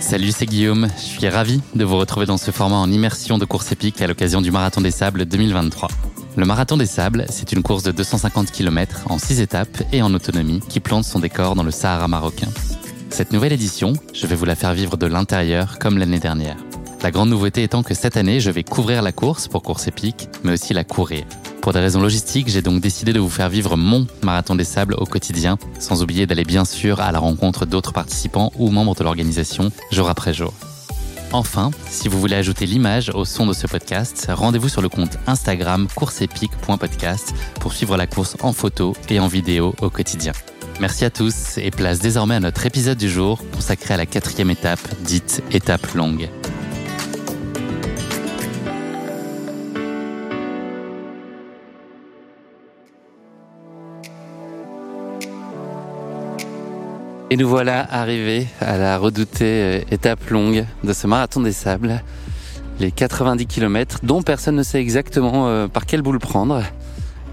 Salut, c'est Guillaume. Je suis ravi de vous retrouver dans ce format en immersion de course épique à l'occasion du Marathon des Sables 2023. Le Marathon des Sables, c'est une course de 250 km en 6 étapes et en autonomie qui plante son décor dans le Sahara marocain. Cette nouvelle édition, je vais vous la faire vivre de l'intérieur comme l'année dernière. La grande nouveauté étant que cette année, je vais couvrir la course pour course épique, mais aussi la courir. Pour des raisons logistiques, j'ai donc décidé de vous faire vivre mon marathon des sables au quotidien, sans oublier d'aller bien sûr à la rencontre d'autres participants ou membres de l'organisation jour après jour. Enfin, si vous voulez ajouter l'image au son de ce podcast, rendez-vous sur le compte Instagram courseepique.podcast pour suivre la course en photo et en vidéo au quotidien. Merci à tous et place désormais à notre épisode du jour consacré à la quatrième étape, dite étape longue. Et nous voilà arrivés à la redoutée euh, étape longue de ce marathon des sables, les 90 km dont personne ne sait exactement euh, par quelle boule prendre.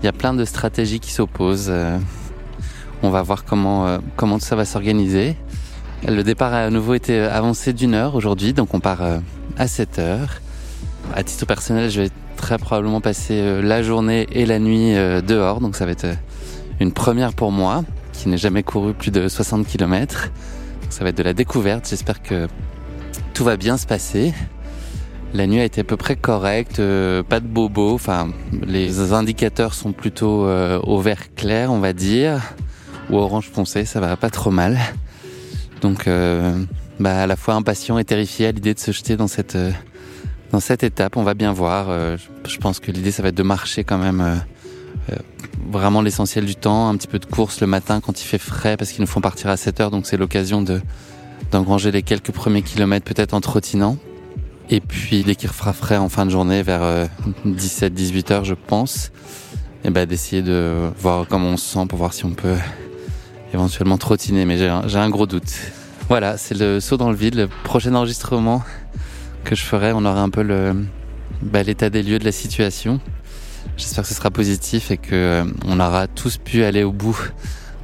Il y a plein de stratégies qui s'opposent. Euh. On va voir comment comment tout ça va s'organiser. Le départ a à nouveau été avancé d'une heure aujourd'hui, donc on part à 7 heures. À titre personnel, je vais très probablement passer la journée et la nuit dehors, donc ça va être une première pour moi qui n'ai jamais couru plus de 60 km. Ça va être de la découverte. J'espère que tout va bien se passer. La nuit a été à peu près correcte, euh, pas de bobo. Enfin, les indicateurs sont plutôt euh, au vert clair, on va dire, ou orange foncé. Ça va pas trop mal. Donc, euh, bah, à la fois impatient et terrifié à l'idée de se jeter dans cette dans cette étape. On va bien voir. je pense que l'idée, ça va être de marcher quand même vraiment l'essentiel du temps, un petit peu de course le matin quand il fait frais parce qu'ils nous font partir à 7 heures donc c'est l'occasion de d'engranger les quelques premiers kilomètres peut-être en trottinant. Et puis dès qu'il fera frais en fin de journée vers 17-18 euh, heures je pense, et eh ben d'essayer de voir comment on se sent pour voir si on peut éventuellement trottiner mais j'ai un, gros doute. Voilà, c'est le saut dans le vide, le prochain enregistrement que je ferai, on aura un peu bah, l'état des lieux de la situation. J'espère que ce sera positif et que euh, on aura tous pu aller au bout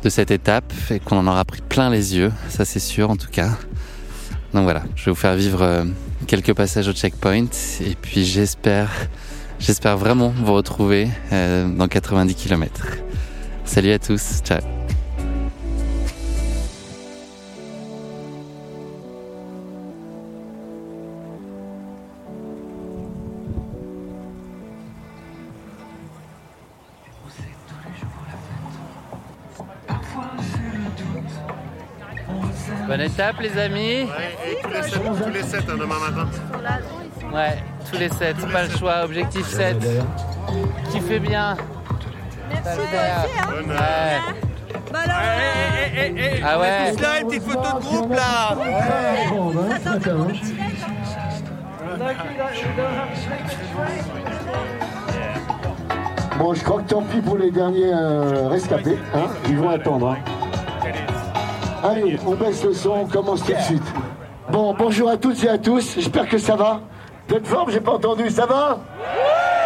de cette étape et qu'on en aura pris plein les yeux, ça c'est sûr en tout cas. Donc voilà, je vais vous faire vivre euh, quelques passages au checkpoint et puis j'espère, j'espère vraiment vous retrouver euh, dans 90 km. Salut à tous, ciao. Bonne étape les amis. Ouais, et tous les 7, tous les 7 hein, demain matin. Ouais, tous les 7, pas le choix, objectif 7. Qui fait bien. Merci, Bonne ouais. Bah alors, hey, hey, hey, ah ouais. Tous là, une petite photo de groupe là. Bon, je crois que tant pis pour les derniers euh, rescapés. Hein Ils vont attendre. Hein. Allez, on baisse le son, on commence tout de suite. Bon, bonjour à toutes et à tous, j'espère que ça va. Pleine forme, j'ai pas entendu, ça va?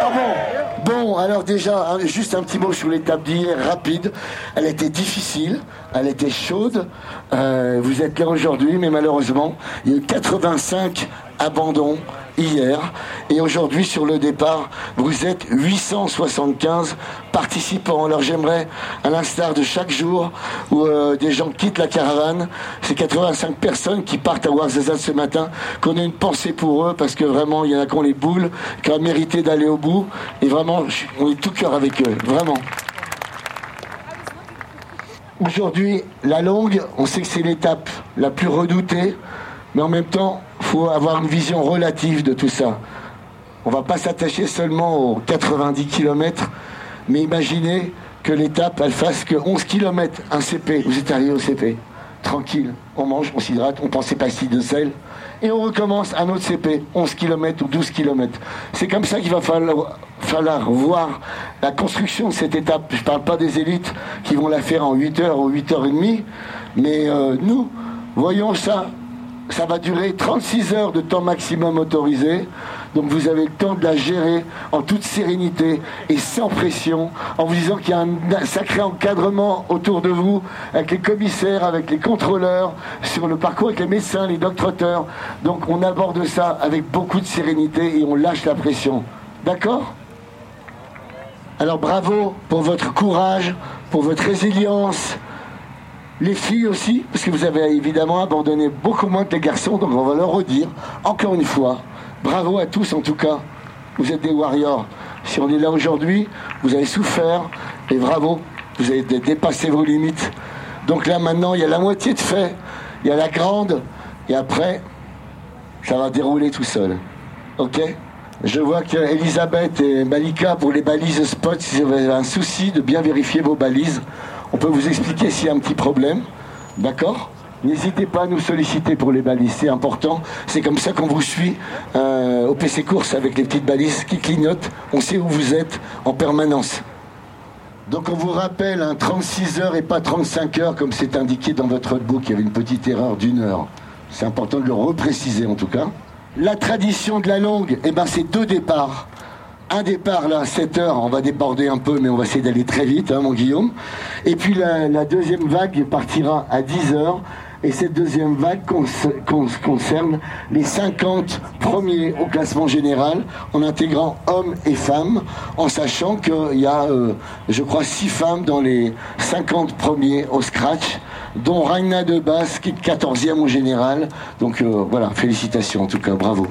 Ah bon? Bon, alors déjà, juste un petit mot sur l'étape d'hier, rapide. Elle était difficile, elle était chaude. Euh, vous êtes là aujourd'hui, mais malheureusement, il y a eu 85 abandons hier. Et aujourd'hui, sur le départ, vous êtes 875 participants. Alors j'aimerais, à l'instar de chaque jour où euh, des gens quittent la caravane, ces 85 personnes qui partent à Ouarzazate ce matin, qu'on ait une pensée pour eux, parce que vraiment, il y en a qui ont les boules, qui ont mérité d'aller au bout. Et vraiment, on est tout cœur avec eux, vraiment. Aujourd'hui, la longue, on sait que c'est l'étape la plus redoutée, mais en même temps, faut avoir une vision relative de tout ça. On va pas s'attacher seulement aux 90 km, mais imaginez que l'étape, elle fasse que 11 km, un CP, vous êtes arrivé au CP, tranquille, on mange, on s'hydrate, on prend ses pastilles de sel, et on recommence un autre CP, 11 km ou 12 km. C'est comme ça qu'il va falloir, falloir, voir la construction de cette étape. Je ne parle pas des élites qui vont la faire en 8 heures ou 8 heures et demie, mais euh, nous, voyons ça. Ça va durer 36 heures de temps maximum autorisé. Donc vous avez le temps de la gérer en toute sérénité et sans pression, en vous disant qu'il y a un sacré encadrement autour de vous, avec les commissaires, avec les contrôleurs, sur le parcours avec les médecins, les docteurs. Donc on aborde ça avec beaucoup de sérénité et on lâche la pression. D'accord? Alors bravo pour votre courage, pour votre résilience. Les filles aussi, parce que vous avez évidemment abandonné beaucoup moins que les garçons, donc on va leur redire, encore une fois, Bravo à tous en tout cas. Vous êtes des warriors. Si on est là aujourd'hui, vous avez souffert et bravo, vous avez dépassé vos limites. Donc là maintenant, il y a la moitié de fait, il y a la grande et après, ça va dérouler tout seul. Ok? Je vois que Elisabeth et Malika pour les balises spot, si vous avez un souci de bien vérifier vos balises, on peut vous expliquer s'il y a un petit problème. D'accord? N'hésitez pas à nous solliciter pour les balises, c'est important. C'est comme ça qu'on vous suit euh, au PC Course avec les petites balises qui clignotent. On sait où vous êtes en permanence. Donc on vous rappelle, un 36 heures et pas 35 heures comme c'est indiqué dans votre book. Il y avait une petite erreur d'une heure. C'est important de le repréciser en tout cas. La tradition de la longue, eh ben, c'est deux départs. Un départ là, 7 heures, on va déborder un peu, mais on va essayer d'aller très vite, hein, mon Guillaume. Et puis la, deuxième vague partira à 10 heures et cette deuxième vague concerne les 50 premiers au classement général, en intégrant hommes et femmes, en sachant qu'il y a, euh, je crois, 6 femmes dans les 50 premiers au scratch, dont Raina Debas, qui est 14e au général. Donc euh, voilà, félicitations en tout cas, bravo.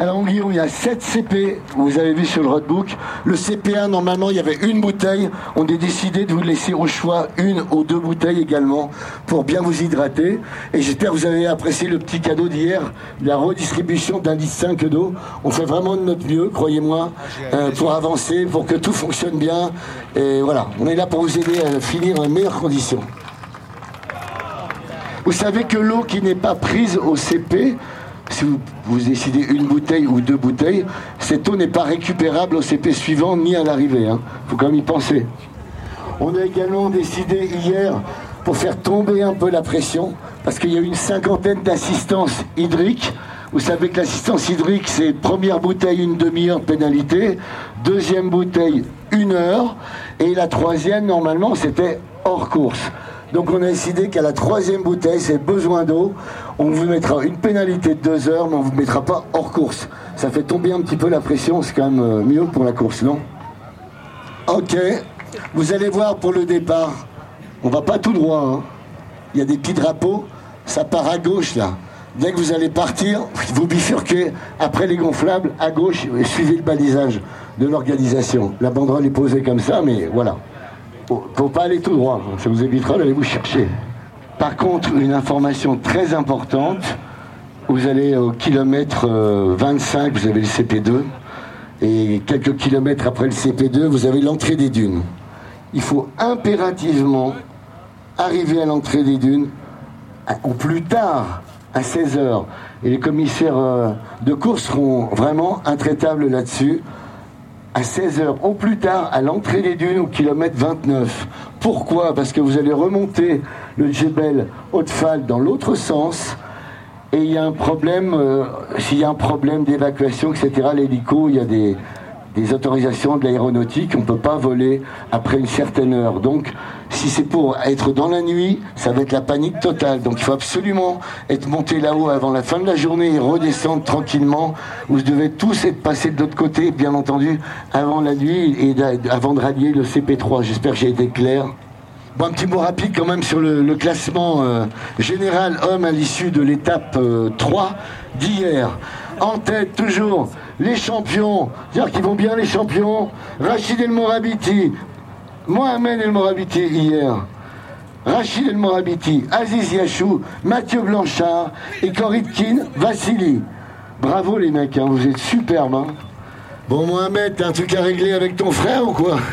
Alors Guillaume, il y a 7 CP, vous avez vu sur le roadbook. Le CP1, normalement, il y avait une bouteille. On a décidé de vous laisser au choix une ou deux bouteilles également pour bien vous hydrater. Et j'espère que vous avez apprécié le petit cadeau d'hier, la redistribution d'un litre 5 d'eau. On fait vraiment de notre mieux, croyez-moi, euh, pour avancer, pour que tout fonctionne bien. Et voilà, on est là pour vous aider à finir en meilleures conditions. Vous savez que l'eau qui n'est pas prise au CP, si vous, décidez une bouteille ou deux bouteilles, cette eau n'est pas récupérable au CP suivant ni à l'arrivée. Il hein. faut quand même y penser. On a également décidé hier, pour faire tomber un peu la pression, parce qu'il y a une cinquantaine d'assistances hydriques. Vous savez que l'assistance hydrique, c'est première bouteille, une demi-heure de pénalité, deuxième bouteille, une heure, et la troisième, normalement, c'était hors course. Donc on a décidé qu'à la troisième bouteille, c'est besoin d'eau, on vous mettra une pénalité de deux heures, mais on ne vous mettra pas hors course. Ça fait tomber un petit peu la pression, c'est quand même euh, mieux pour la course, non? Ok, vous allez voir pour le départ, on va pas tout droit. Hein. Il y a des petits drapeaux, ça part à gauche là. Dès que vous allez partir, vous bifurquez après les gonflables à gauche et suivez le balisage de l'organisation. La banderole est posée comme ça, mais voilà. Faut pas aller tout droit, ça vous évitera d'aller vous chercher. Par contre, une information très importante, vous allez au kilomètre 25, euh, vous avez le CP2, et quelques kilomètres après le CP2, vous avez l'entrée des dunes. Il faut impérativement arriver à l'entrée des dunes au plus tard à 16 heures. Et les commissaires euh, de course seront vraiment intraitables là-dessus à 16h, au plus tard à l'entrée des dunes au kilomètre 29. Pourquoi? Parce que vous allez remonter le Djebel Haute-Fall dans l'autre sens et il y a un problème, euh, s'il y a un problème d'évacuation, etc., l'hélico, il y a des, des autorisations de l'aéronautique, on ne peut pas voler après une certaine heure. Donc, si c'est pour être dans la nuit, ça va être la panique totale. Donc il faut absolument être monté là-haut avant la fin de la journée et redescendre tranquillement. Vous devez tous être passés de l'autre côté, bien entendu, avant la nuit et avant de rallier le CP3. J'espère que j'ai été clair. Bon, un petit mot rapide quand même sur le, classement euh, général homme à l'issue de l'étape 3 euh, d'hier. En tête toujours les champions, dire qu'ils vont bien les champions, Rachid El Morabiti, Mohamed El Morabiti hier, Rachid El Morabiti, Aziz Yachou, Mathieu Blanchard et Koritkin Vassili. Bravo les mecs, hein, vous êtes superbes. Hein. Bon Mohamed, t'as un truc à régler avec ton frère ou quoi?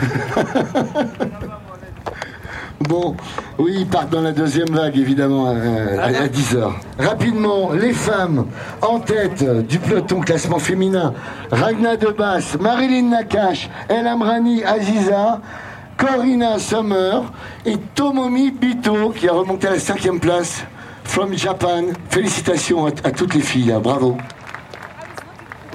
Bon, oui, ils partent dans la deuxième vague, évidemment, à, 10h. Rapidement, les femmes en tête du peloton classement féminin. Ragna Debasse, Marilyn Nakash, El Amrani Aziza, Corina Summer et Tomomi Bito qui a remonté à la cinquième place from Japan. Félicitations à, toutes les filles, hein, bravo.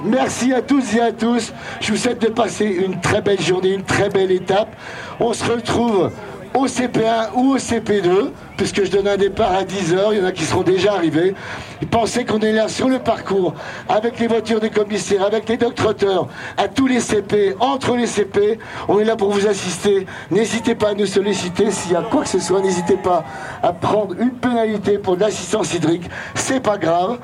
Merci à tous et à tous. Je vous souhaite de passer une très belle journée, une très belle étape. On se retrouve au CP1 ou au CP2, puisque je donne un départ à 10h, il y en a qui seront déjà arrivés. Pensaient qu'on est là sur le parcours, avec les voitures des commissaires, avec les doctrateurs, à tous les CP, entre les CP. On est là pour vous assister. N'hésitez pas à nous solliciter. S'il y a quoi que ce soit, n'hésitez pas à prendre une pénalité pour l'assistance hydrique. C'est pas grave.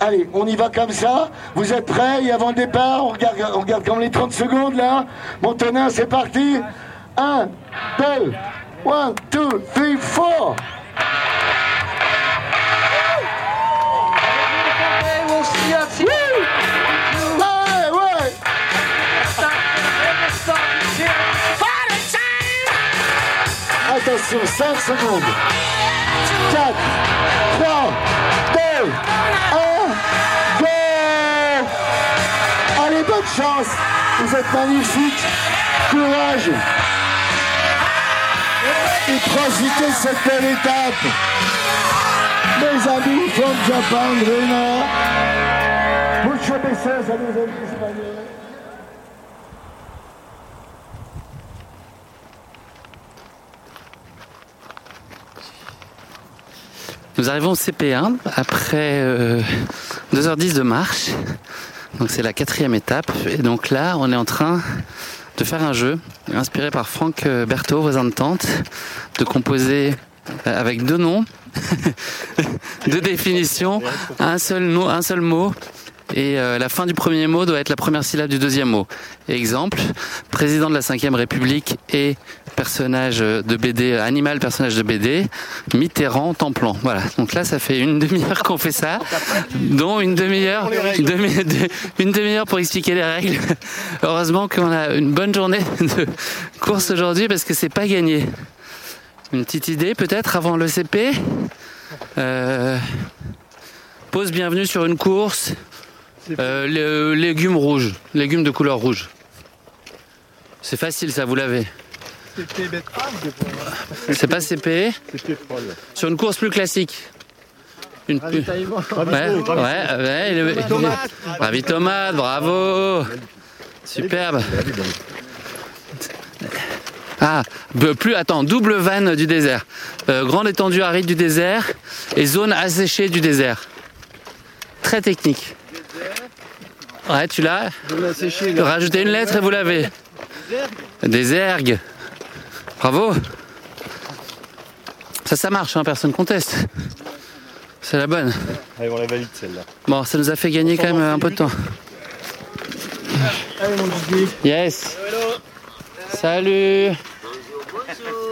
Allez, on y va comme ça. Vous êtes prêts? Et avant le départ, on regarde, on regarde comme les 30 secondes là. Montonin, c'est parti. 1, 2, One, two, three, four. Attention, 5 secondes. 4, 3, 2, 1, go Allez, bonne chance Vous êtes magnifiques Courage de cette belle étape. Mes amis from Japan, Rena, mucho besos à nos amis espagnols. Nous arrivons au CP1 après 2h10 euh, de marche. Donc c'est la quatrième étape. Et donc là, on est en train de faire un jeu inspiré par Franck euh, Berthaud, voisin de tante, de composer euh, avec deux noms, deux définitions, un seul, nom, un seul mot et euh, la fin du premier mot doit être la première syllabe du deuxième mot. Exemple, président de la Ve République et personnage de BD, animal personnage de BD, Mitterrand, temps plan. Voilà. Donc là, ça fait une demi-heure qu'on fait ça, dont une demi-heure, une demi-heure pour expliquer les règles. Heureusement qu'on a une bonne journée de course aujourd'hui parce que c'est pas gagné. Une petite idée peut-être avant le CP. Euh, pause bienvenue sur une course. Euh, légumes rouges, légumes de couleur rouge. C'est facile, ça, vous l'avez. C'est pas CP. Sur une course plus classique. Une ouais, ouais, ouais, tomate, bravo. Superbe. Ah, plus, attends, double vanne du désert. Euh, grande étendue aride du désert et zone asséchée du désert. Très technique. Ouais, tu l'as Rajoutez une lettre et vous l'avez. Des ergues. Bravo. Ça, ça marche, hein, personne conteste. C'est la bonne. Allez, on la valide celle-là. Bon, ça nous a fait gagner quand même un peu de temps. Allez, mon Yes. Salut.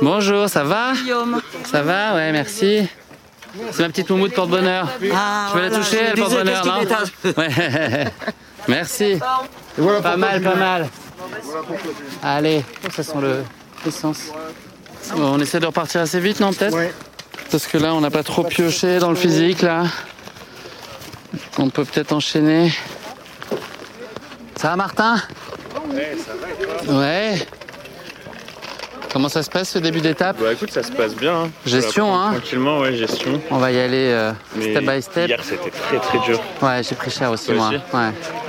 Bonjour, ça va? Ça va, ouais, merci. C'est ma petite moumoute porte-bonheur. Ah, je vais la toucher, elle porte-bonheur, non? ouais. Merci. pas mal, pas mal. Allez, ça sent l'essence. on essaie de repartir assez vite, non, peut-être Parce que là, on n'a pas trop pioché dans le physique, là. On peut peut-être enchaîner. Ça va, Martin? Ouais, ça va. Ouais. Comment ça se passe ce début d'étape? Bah écoute, ça se passe bien. Hein. Gestion, hein Tranquillement, ouais, gestion. On va y aller euh, step by step. Hier, c'était très très dur. Ouais, j'ai pris cher aussi, moi. ouais.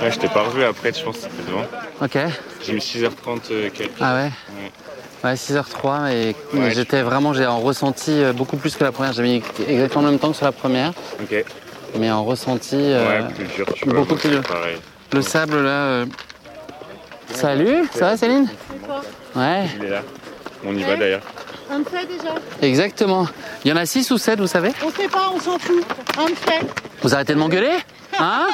ouais, je t'ai pas revu après, je pense que c'était devant. Ok. J'ai mis 6h30 euh, Ah ouais, Ouais, 6h03, mais, mais Ouais, j'étais vraiment, j'ai en ressenti euh, beaucoup plus que la première. J'ai mis exactement le même temps que sur la première, Ok. mais en ressenti euh, ouais, plus dur, tu vois. beaucoup plus dur. Pareil. le sable là. euh. Salut, ça va Céline? Ouais, Il est là. On y va d'ailleurs. On le fait déjà. exactement. Il y en a 6 ou 7, vous savez? On fait pas, on s'en fout. On le fait. Vous arrêtez de m'engueuler? Hein?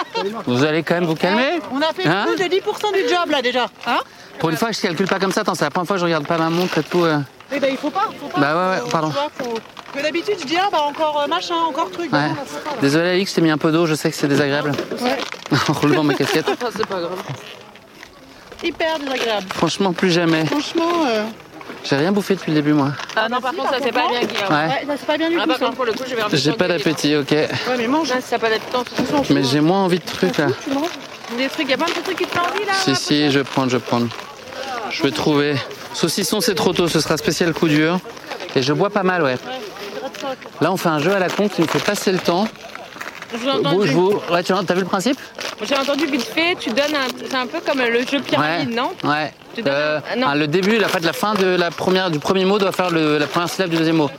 Vous allez quand même vous calmer? On a fait Hein? plus de 10% du job là déjà. Hein? Pour une fois, je calcule pas comme ça. Attends, c'est la première fois que je regarde pas ma montre et tout. euh. Eh ben il faut pas, faut pas. Bah ouais, ouais, Faut- pardon. tu vois, faut- Que d'habitude je dis ah bah encore euh, machin, encore truc. Ouais. Non, là, faut pas, là. Désolé Alix, t'ai mis un peu d'eau, je sais que c'est désagréable. en relevant ma casquette. Hyper désagréable. Franchement, plus jamais. Franchement. euh, J'ai rien bouffé depuis le début, moi. Ah non, par contre, ça c'est pas bien, Guillaume. Ouais. Ouais, ça c'est pas bien du Ah, tout. contre, pour le coup, je vais J'ai pas d'appétit, ok. Ouais mais mange. Là, pas d'appétit, Mais j'ai moins envie de trucs là. Tu manges. des trucs, y a plein de petits trucs qui te font envie là. Si, si, je vais prendre, je vais prendre. Je vais trouver. Saucisson, c'est trop tôt, ce sera spécial coup dur. Et je bois pas mal, ouais. Là, on fait un jeu à la con qui nous fait passer le temps. J'ai Bouge, entendu, vous. Ouais, tu as vu le principe? J'ai entendu vite fait, tu donnes un. C'est un peu comme le jeu pyramide, non? Ouais. Tu donnes Euh, un- non. ah, le début, la fin de la fin de la première, du premier mot doit faire le- la première syllabe du deuxième mot.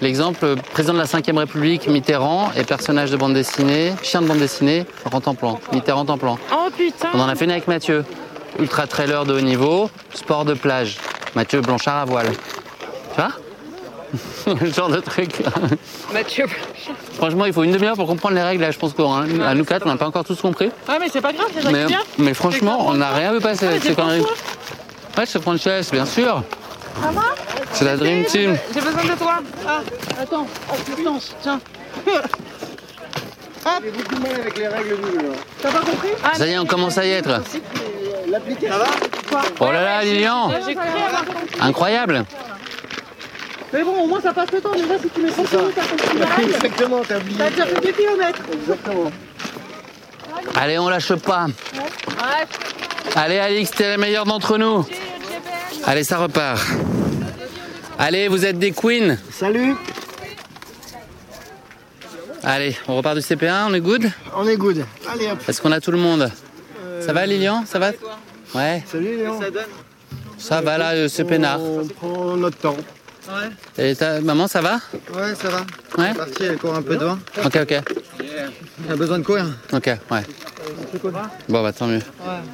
L'exemple, euh, président de la 5ème République, Mitterrand, et personnage de bande dessinée, chien de bande dessinée, Rentemplan. Mitterrand en plan. Oh putain On en a fait une avec Mathieu. Ultra trailer de haut niveau, sport de plage. Mathieu Blanchard à voile. Tu vois Le genre de truc. Mathieu. Franchement, il faut une demi-heure pour comprendre les règles. Là, je pense qu'à nous quatre, on n'a pas encore tous compris. Ah mais c'est pas grave, c'est Mais, mais franchement, on n'a rien vu passer avec ces conneries. Ouais, c'est Frances, bien sûr. C'est la Dream Team. J'ai besoin de toi. Ah, attends, assistance, tiens. Hop. T'as pas compris Ça y est, on commence à y être. Oh là là, Lilian J'ai compris. Incroyable Mais bon, au moins ça passe le temps. Déjà, si tu mets 30 minutes à ton petit Exactement, t'as oublié. t'as déjà fait 2 km. Exactement. Allez, on lâche pas. Allez, Alix, t'es la meilleure d'entre nous. Allez, ça repart. Allez, vous êtes des queens. Salut, Allez, on repart du CP1, on est good on est good. Allez hop. Est-ce qu'on a tout le monde Ça va, Lilian Ça va Ouais, Salut Léon. ça va là, euh, c'est peinard. On prend notre temps. Et ta maman, ça va Ouais, ça va. Ouais Parti, elle court un peu devant. Ok, ok. Elle a besoin de courir. Ok, ouais. Bon, bah tant mieux.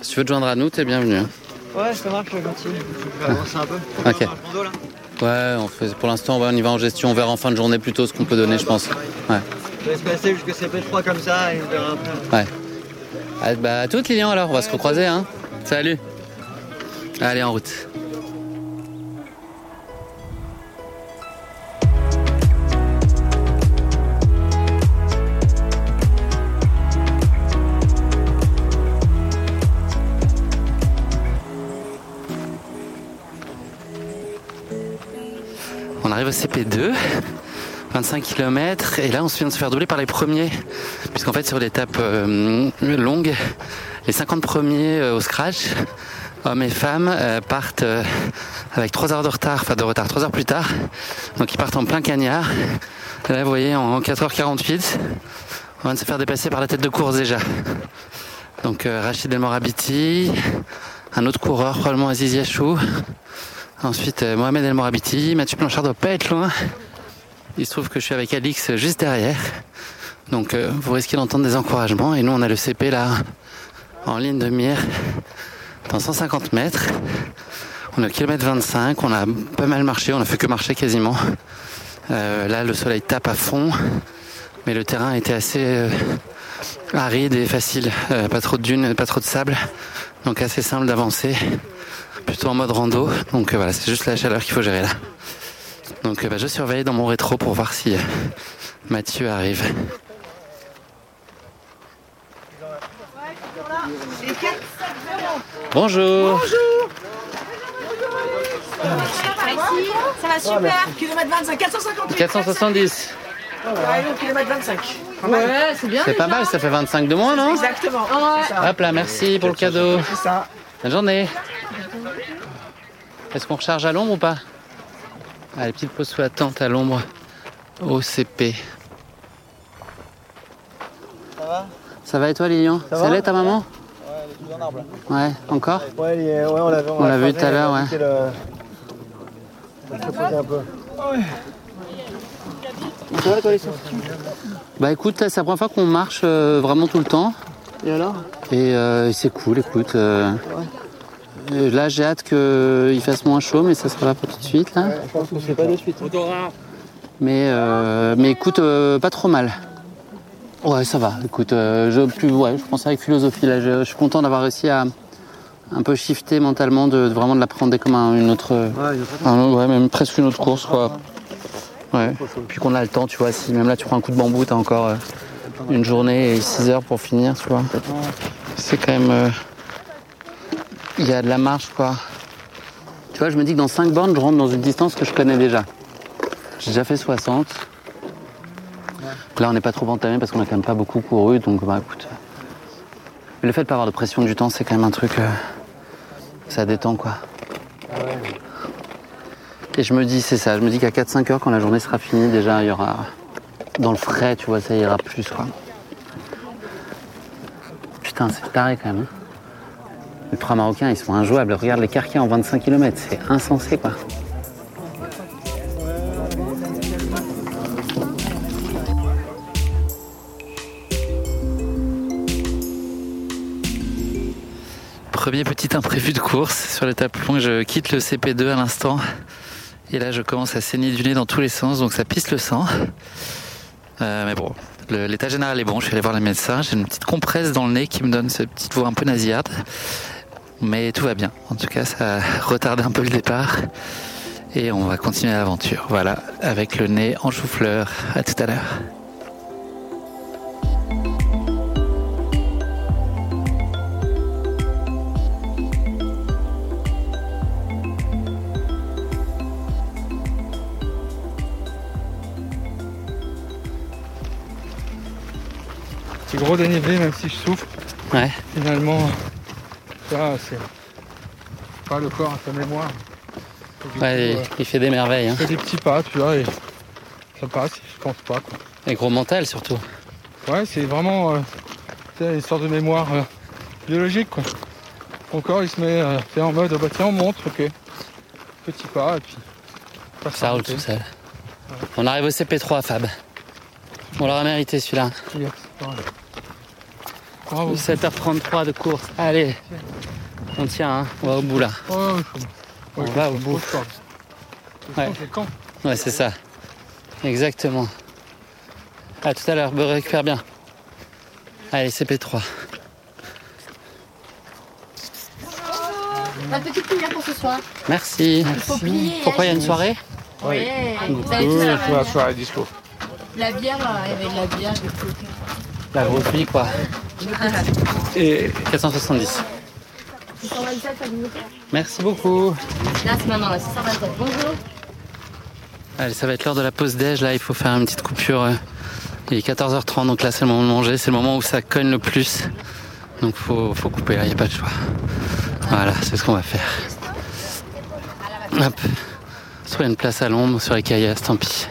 Si tu veux te joindre à nous, t'es bienvenu. hein. Ouais, ça marche, gentil. Je vais avancer un peu. Ok. Ouais, on fait, pour l'instant, ouais, on y va en gestion. On verra en fin de journée plutôt ce qu'on peut donner, je pense. Ouais. Je vais se passer jusqu'à CP3 comme ça et on verra après. Ouais. Ah, bah, à toutes, Lilian, alors. On va se recroiser, hein. Salut. Allez, en route. On arrive au CP2. 25 km et là on se vient de se faire doubler par les premiers. Puisqu'en fait sur l'étape euh, longue les 50 premiers euh, au scratch hommes et femmes euh, partent euh, avec 3 heures de retard enfin de retard 3 heures plus tard. Donc ils partent en plein cagnard. Et là vous voyez en 4h48 on vient de se faire dépasser par la tête de course déjà. Donc euh, Rachid El Morabiti un autre coureur probablement Aziz Yachou. Ensuite euh, Mohamed El Morabiti. Mathieu Blanchard doit pas être loin il se trouve que je suis avec Alix juste derrière. Donc euh, vous risquez d'entendre des encouragements. Et nous on a le CP là en ligne de mire dans 150 mètres. On est au kilomètre 25, on a pas mal marché, on a fait que marcher quasiment. Euh, là le soleil tape à fond, mais le terrain était assez euh, aride et facile. Euh, pas trop de dunes, pas trop de sable, donc assez simple d'avancer. Plutôt en mode rando. Donc voilà, c'est juste la chaleur qu'il faut gérer là. Donc euh, bah, je surveille dans mon rétro pour voir si euh, Mathieu arrive. Bonjour. Ça va super. Kilomètre 25, 450. 470. kilomètre 25. Ouais, c'est bien. C'est pas mal, ça fait 25 de moins, non Exactement. Hop là, merci pour le cadeau. C'est ça. Bonne journée. Est-ce qu'on recharge à l'ombre ou pas? Allez, petite pause sous la tente à l'ombre. OCP. Ça va? Ça va et toi, Lilian? Ça Ça l'est ta maman? Ouais, elle est sous un arbre. Ouais, encore Ouais, elle est- ouais, on l'a vu. On l'a vu tout à l'heure, ouais. Le... un peu. Ça va toi les sorties Bah écoute, c'est la première fois qu'on marche euh, vraiment tout le temps. Et alors? Et euh, c'est cool, écoute. euh, euh, là, j'ai hâte qu'il fasse moins chaud, mais ça sera pas pour tout de suite, là. Je pense que c'est pas de suite. Mais, euh, mais écoute, euh, pas trop mal. Ouais, ça va. Écoute, euh, je, plus, ouais, je pense avec philosophie. Là, je, je suis content d'avoir réussi à un peu shifter mentalement, de, de vraiment de l'appréhender comme un- une autre, Ouais, pas un- ouais, même presque une autre course, quoi. Ouais. Puis qu'on a le temps, tu vois. Si même là, tu prends un coup de bambou, t'as encore euh, une journée et 6 heures pour finir, tu vois. C'est quand même, euh, il y a de la marche, quoi. Tu vois, je me dis que dans 5 bornes, je rentre dans une distance que je connais déjà. J'ai déjà fait 60. Là, on n'est pas trop entamé parce qu'on a quand même pas beaucoup couru, donc bah écoute. Mais le fait de pas avoir de pression du temps, c'est quand même un truc. euh, ça détend, quoi. Et je me dis, c'est ça, je me dis qu'à 4-5 heures, quand la journée sera finie, déjà, il y aura. Dans le frais, tu vois, ça ira plus, quoi. Putain, c'est taré quand même. hein. Les trois Marocains, ils sont injouables. Regarde y a en 25 km, c'est insensé, quoi. Premier petit imprévu de course sur l'étape longue, je quitte le CP2 à l'instant. Et là, je commence à saigner du nez dans tous les sens, donc ça pisse le sang. Euh, mais bon, l'état général est bon. Je suis allé voir le médecin. J'ai une petite compresse dans le nez qui me donne cette petite voix un peu nasillarde. Mais tout va bien. En tout cas, ça a retardé un peu le départ. Et on va continuer l'aventure. Voilà, avec le nez en chou-fleur. À tout à l'heure. C'est gros dénivelé, même si je souffre. Ouais. Finalement, ça, c'est pas le corps à sa mémoire. Ouais, coup, il- il fait des merveilles. euh, Hein. je fais des petits pas, tu vois, et ça passe, je pense pas. Quoi. Et gros mental surtout. Ouais, c'est vraiment euh, une sorte de mémoire euh, biologique. Quoi. Mon corps, il se met euh, en mode, bah tiens, on monte, ok. Petit pas, et puis. pas Ça roule tout seul. On arrive au CP3, Fab. On l'aura mérité celui-là. Yes, ouais. Bravo. 7h33 de course. Allez. On tient, hein. on va au bout là. Ouais, On ouais, va au bout. Ouais. c'est quand Ouais, c'est ça. Exactement. À tout à l'heure, me récupère bien. Allez, CP3. La petite lumière pour ce soir. Merci. Il faut plier. et Pourquoi il y a une soirée. Vous avez Oui, ça. la soirée disco. La bière, là, il y avait de la bière, trucs. La grosse vie, quoi. Et 470. 627, ça vous Merci beaucoup. Là, c'est maintenant, là, 627. Bonjour. Allez, ça va être l'heure de la pause déj. Là, il faut faire une petite coupure. Il est 14h30, donc là, c'est le moment de manger. C'est le moment où ça cogne le plus. Donc, faut, faut couper. Là, il n'y a pas de choix. Voilà, c'est ce qu'on va faire. Hop. Soit une place à l'ombre, sur les caillasses, tant pis.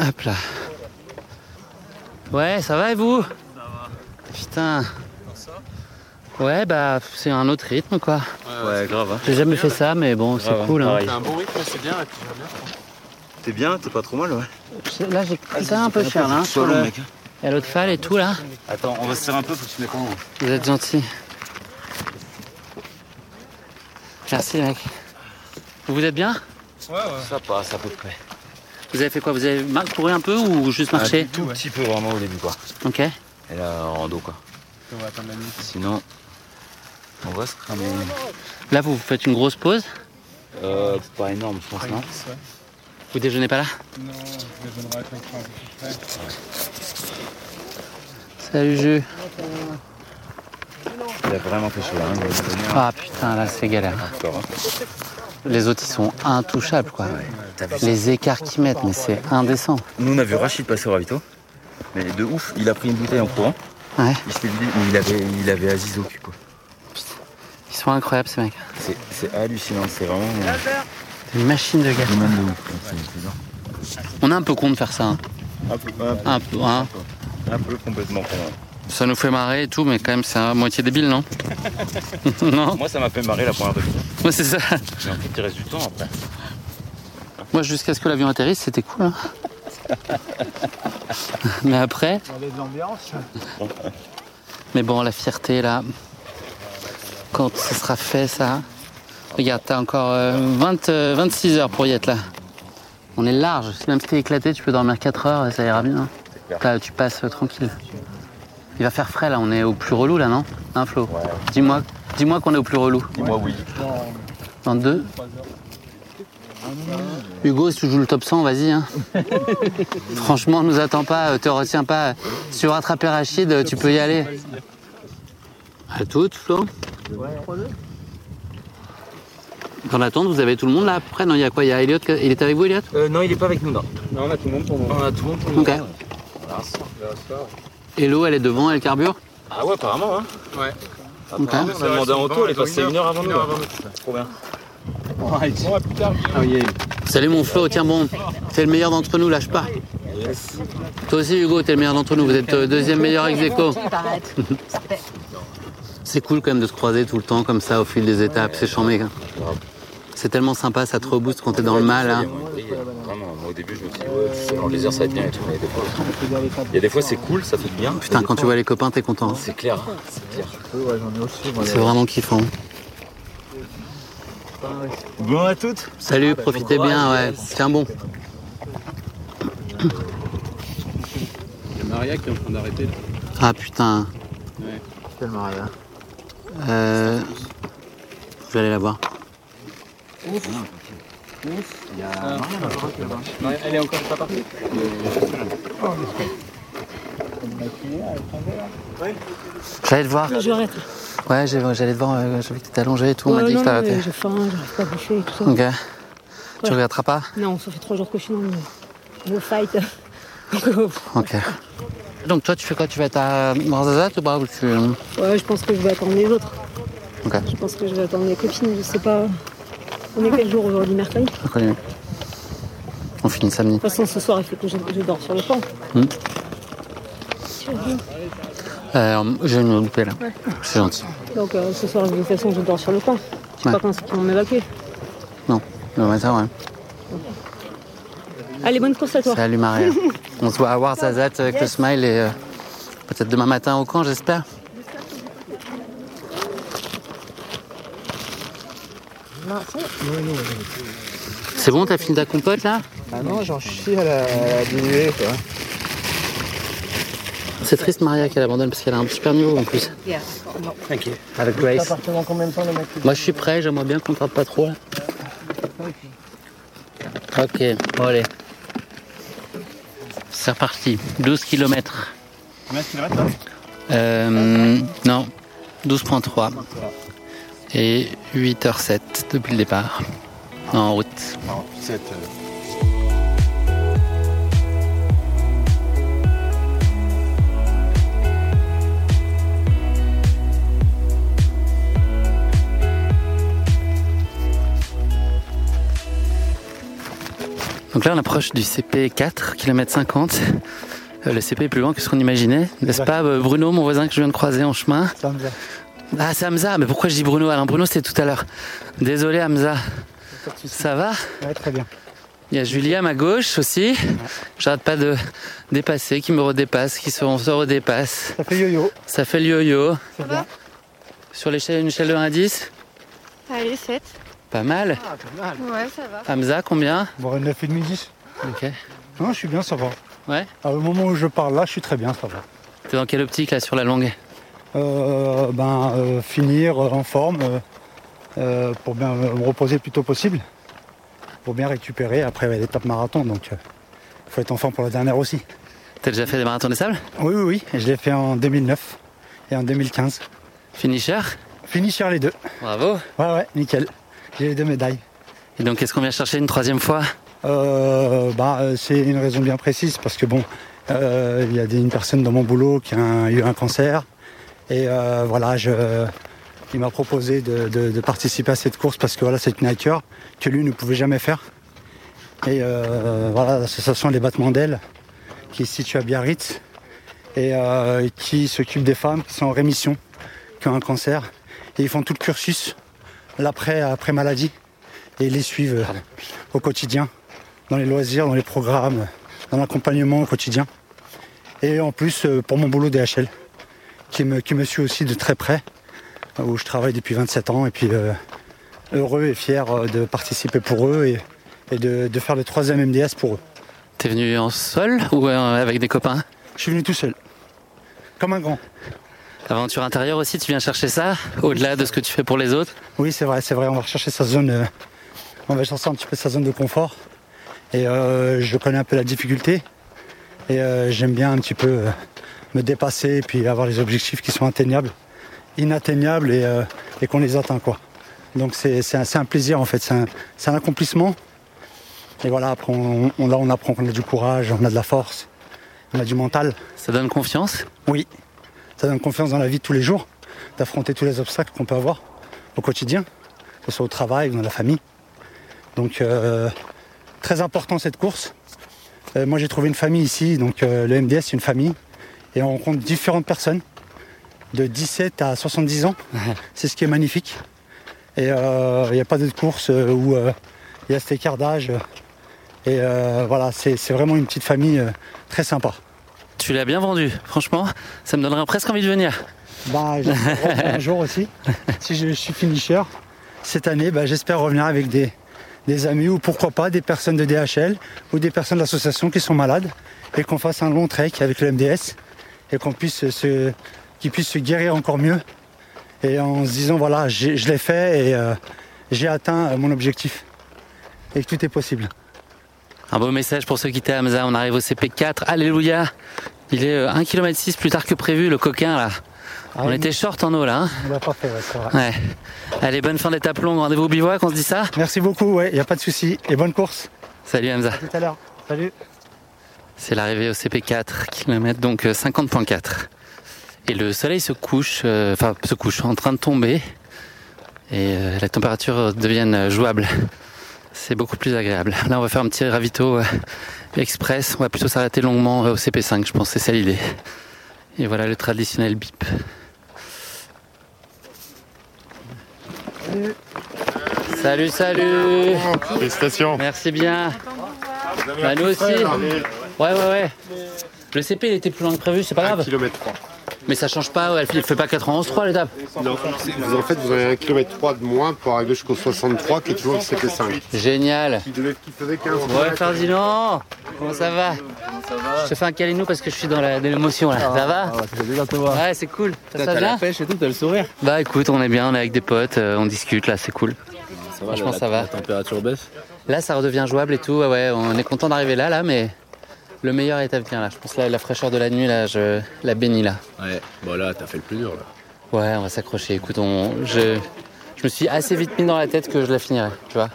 Hop là. Ouais, ça va et vous? Putain. Ouais, bah, c'est un autre rythme, quoi. Ouais, grave. Hein. J'ai jamais fait ça, mais bon, c'est Grave, cool. hein. pareil. un bon rythme, c'est bien. Et puis, T'es bien, t'es pas trop mal, ouais. Là, j'ai pris ça un peu cher, là. Sois Sur long, le... mec. Il y a l'autre fall et tout, là. Attends, on va se serrer un peu, faut que tu te mettes en haut. Vous êtes gentil. Merci, mec. Vous êtes bien? Ça passe à peu près. Vous avez fait quoi? Vous avez mar- couru un peu ou juste marché? Un tout petit peu vraiment au début, quoi. Ok. Et là, en rando, quoi. Sinon, on va se cramer. Là, vous faites une grosse pause. Euh, pas énorme, je pense, non Vous déjeunez pas là Non, je déjeunerai avec un frais. Salut, Jus. Il a vraiment fait chaud, hein. mais Ah putain, là, c'est galère. Encore, hein. Les autres, ils sont intouchables, quoi. Les écarts qu'ils mettent, mais c'est indécent. Nous, on a vu Rachid passer au ravito. Mais de ouf, il a pris une bouteille en courant. Ouais. Il s'est vidé, mais il avait, il avait Aziz au cul, quoi. Ils sont incroyables, ces mecs. C'est, c'est hallucinant, c'est vraiment euh, C'est une machine de ouf. C'est bizarre. On est un peu con de faire ça. hein. Un peu, un peu, Un peu, hein. un peu complètement con. Ça nous fait marrer et tout, mais quand même, c'est à moitié débile, non? Non? Moi, ça m'a fait marrer la première fois. Moi, c'est ça. Mais en fait, il reste du temps après. Moi, jusqu'à ce que l'avion atterrisse, c'était cool. hein. Mais après, On a de l'ambiance. mais bon, la fierté là, quand ce sera fait, ça. Regarde, t'as encore euh, 20, euh, 26 heures pour y être là. On est large. Même si t'es éclaté, tu peux dormir 4 heures et ça ira bien. T'as- tu passes euh, tranquille. Il va faire frais là, on est au plus relou là, non? Hein, Flo? Dis-moi dis-moi qu'on est au plus relou. Dis-moi oui. Dans deux Hugo, si tu joues le top 100, vas-y. Hein. Franchement, nous attends pas, euh, te retiens pas. Si tu veux rattraper Rachid, euh, tu peux y aller. À toutes, Flo Dans l'attente, vous avez tout le monde là après Non, il y a quoi? Il y a Elliot Il est avec vous, Elliot? Euh, non, il est pas avec nous, non. Non, on a tout le monde pour moi. On a tout le monde pour nous. Ok. Hello, elle est devant, elle carbure? Ah ouais, apparemment, hein. Ouais. On a demandé en auto, elle est passée une heure avant nous. Trop bien. Plus tard. Salut mon Flo, tiens bon, t'es le meilleur d'entre nous, lâche pas. Toi aussi Hugo, t'es le meilleur d'entre nous, vous êtes euh, deuxième meilleur ex aequo. C'est cool quand même de se croiser tout le temps comme ça au fil des étapes, c'est chambé. hein. C'est tellement sympa, ça te rebooste quand t'es dans le mal. hein. Vraiment, moi au début, je me dit, ouais, dans les heures, ça va être bien et tout. Mais des fois, il y a des fois, c'est cool, ça fait du bien. Putain, quand tu vois les copains, t'es content. hein. C'est clair, c'est clair. C'est vraiment kiffant. Bon à toutes. Salut, profitez bien, ouais. Tiens bon. Il y a Maria qui est en train d'arrêter. là. Ah putain. Quelle Maria Euh... Je vais aller la voir. Elle est encore pas partie J'allais te voir. J'arrête. Ouais, j'ai- j'allais voir, euh, j'ai vu que t'étais allongé et tout, on m'a dit que non, arrêté. J'ai faim, j'arrive pas à bouffer et tout ça. Ok. Tu regretteras pas Non, ça fait trois jours que je suis dans le, le fight. Euh, Ok. Donc toi, tu fais quoi? Tu vas être à Marzazat ou pas? Ou tu... ouais, je pense que je vais attendre les autres. Ok. Je pense que je vais attendre les copines, je sais pas. On est quel jour aujourd'hui? Mercredi? De toute. On finit samedi. façon, ce soir, il faut que je, je dors sur le camp. Euh, j'ai une loupée là. C'est gentil. Donc euh, ce soir, de toute façon, je dors sur le camp. Je sais Ouais. pas quand c'est qu'ils vont m'évacuer. Non, le matin, ouais. Allez, bonne course à toi. Salut Maria. On se voit à Warzazat avec le smile et euh, peut-être demain matin au camp, j'espère. C'est bon, t'as fini ta compote là? Ah non, j'en suis à la diminuer quoi. C'est triste Maria qu'elle abandonne parce qu'elle a un super niveau en plus. Avec Grace. dans combien de temps le mec Moi je suis prêt, j'aimerais bien qu'on tarde pas trop là. Ok, bon allez. C'est reparti, 12 km. Combien de kilomètres là? Euh, non, 12.3. Et 8h07 depuis le départ. En route. 7. Donc là on approche du CP 4, km 50. Euh, Le CP est plus loin que ce qu'on imaginait. N'est-ce pas euh, Bruno, mon voisin que je viens de croiser en chemin va. Ah c'est Hamza, mais pourquoi je dis Bruno Alors? Bruno c'était tout à l'heure. Désolé Hamza. Ça va? Ouais, très bien. Il y a Julie à ma gauche aussi. J'arrête pas de dépasser, qui me redépasse, qui se, se redépasse. Ça fait yo-yo. Ça fait le yo-yo. Sur l'échelle, une échelle de 1 à 10 Allez, 7. Pas mal. Ah, pas mal. Ouais, ça va. Hamza, combien Bon, 9 et demi 10. Ok. Non, je suis bien, ça va. Ouais. Alors, au moment où je parle là, je suis très bien, ça va. T'es dans quelle optique là sur la longue Euh, ben, euh, finir euh, en forme euh, pour bien me reposer le plus tôt possible. Pour bien récupérer après l'étape marathon. Donc, il faut être en forme pour la dernière aussi. T'as déjà fait des marathons des sables? Oui, oui, oui. Je l'ai fait en 2009 et en 2015. Finisher? Fini sur les deux. Bravo. Ouais, ouais, nickel. J'ai les deux médailles. Et donc est-ce qu'on vient chercher une troisième fois Euh, bah, euh, c'est une raison bien précise parce que bon, euh, il y a une personne dans mon boulot qui a eu un cancer et euh, voilà, je, il m'a proposé de, de- de participer à cette course parce que voilà, c'est une nature que lui ne pouvait jamais faire. Et euh, voilà, l'association Les Battements d'ailes qui se situe à Biarritz et euh, qui s'occupe des femmes qui sont en rémission, qui ont un cancer et ils font tout le cursus l'après après maladie et les suivent euh, au quotidien dans les loisirs, dans les programmes, dans l'accompagnement au quotidien. Et en plus, euh, pour mon boulot DHL, qui me, qui me suit aussi de très près, où je travaille depuis 27 ans. Et puis, euh, heureux et fier euh, de participer pour eux et, et de, de faire le troisième MDS pour eux. T'es venu en seul ou euh, avec des copains? Je suis venu tout seul, comme un grand. Aventure intérieure aussi, tu viens chercher ça au-delà de ce que tu fais pour les autres Oui, c'est vrai, c'est vrai. On va rechercher sa zone. euh, on va chercher un petit peu sa zone de confort. Et euh, je connais un peu la difficulté. Et euh, j'aime bien un petit peu me dépasser et puis avoir les objectifs qui sont atteignables, inatteignables et, et qu'on les atteint quoi. Donc c'est un, un plaisir en fait, c'est un, c'est un accomplissement. Et voilà, après on, on- là on apprend qu'on a du courage, on a de la force, on a du mental. Ça donne confiance? Oui, ça donne confiance dans la vie de tous les jours, d'affronter tous les obstacles qu'on peut avoir au quotidien, que ce soit au travail ou dans la famille. Donc euh, très important cette course. Euh, moi j'ai trouvé une famille ici, donc euh, le MDS c'est une famille, et on rencontre différentes personnes de 17 à 70 ans. C'est ce qui est magnifique. Et il n'y a pas d'autre course où il y a cet écart d'âge. Et voilà, c'est c'est vraiment une petite famille très sympa. Tu l'as bien vendu, franchement, ça me donnerait presque envie de venir. Bah, un jour aussi. Si je suis finisher, cette année, bah, j'espère revenir avec des, des amis ou pourquoi pas des personnes de DHL ou des personnes de l'association qui sont malades et qu'on fasse un long trek avec le MDS et qu'on puisse se, qu'ils puissent se guérir encore mieux et en se disant voilà, je l'ai fait et euh, j'ai atteint mon objectif et que tout est possible. Un beau message pour ceux qui étaient à Hamza, on arrive au CP4, alléluia Il est 1 km 6 plus tard que prévu, le coquin là. on oui. était short en eau là. hein. On l'a pas fait, ouais, c'est vrai. ouais. Allez, bonne fin d'étape longue, rendez-vous au bivouac, on se dit ça? Merci beaucoup, ouais, il n'y a pas de souci et bonne course. Salut Hamza. À tout à l'heure. Salut. C'est l'arrivée au CP4, kilomètre donc euh, 50.4. Et le soleil se couche, euh, enfin se couche, en train de tomber. Et euh, la température devient euh, jouable. C'est beaucoup plus agréable. Là, on va faire un petit ravito euh, express. On va plutôt s'arrêter longuement euh, au CP5, je pense. C'est ça l'idée. Et voilà le traditionnel bip. Salut, salut Félicitations. Merci bien. Bah, nous aussi. Ouais, ouais, ouais. Le CP, il était plus loin que prévu, c'est pas grave. km 3. Mais ça change pas, elle fait pas 91.3 l'étape. Non, vous, en fait, vous avez un km 3 de moins pour arriver jusqu'au 63 qui est toujours le CP5. Génial. Qui, devait, qui faisait 15 Ouais, Ferdinand, comment ça va? Je te fais un câlinou parce que je suis dans la- l'émotion là. Ça va? Ouais, c'est cool. Ça, ça va bien pêche et tout, t'as le sourire. Bah écoute, on est bien, on est avec des potes, euh, on discute là, c'est cool. Ça Franchement, la- ça va. La température baisse. Là, ça redevient jouable et tout. Ouais, ouais, on est content d'arriver là, là, mais le meilleur étape vient là. Je pense là, la fraîcheur de la nuit, là, je la bénis là. Ouais, bon là, t'as fait le plus dur là. Ouais, on va s'accrocher. Écoute, on, je, je me suis assez vite mis dans la tête que je la finirais, tu vois.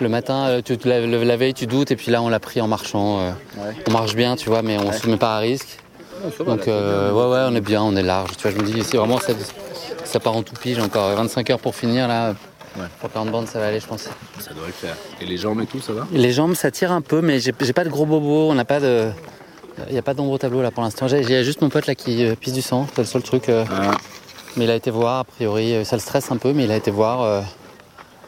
Le matin, euh, tu, la, la veille, tu doutes, et puis là, on l'a pris en marchant. euh, On marche bien, tu vois, mais on se met pas à risque. Donc, euh, ouais, ouais, on est bien, on est large. Tu vois, je me dis, si vraiment ça, ça part en toupie, j'ai encore 25 heures pour finir là. Ouais. Pour 40 bandes, ça va aller, je pense. Ça devrait le faire. Et les jambes et tout, ça va? Les jambes, ça tire un peu, mais j'ai pas de gros bobos, on n'a pas de. Il n'y a pas d'ombre au tableau là pour l'instant. J'ai juste mon pote là qui euh, pisse du sang, c'est le seul truc. euh, Ah, mais il a été voir, a priori, euh, ça le stresse un peu, mais il a été voir. euh,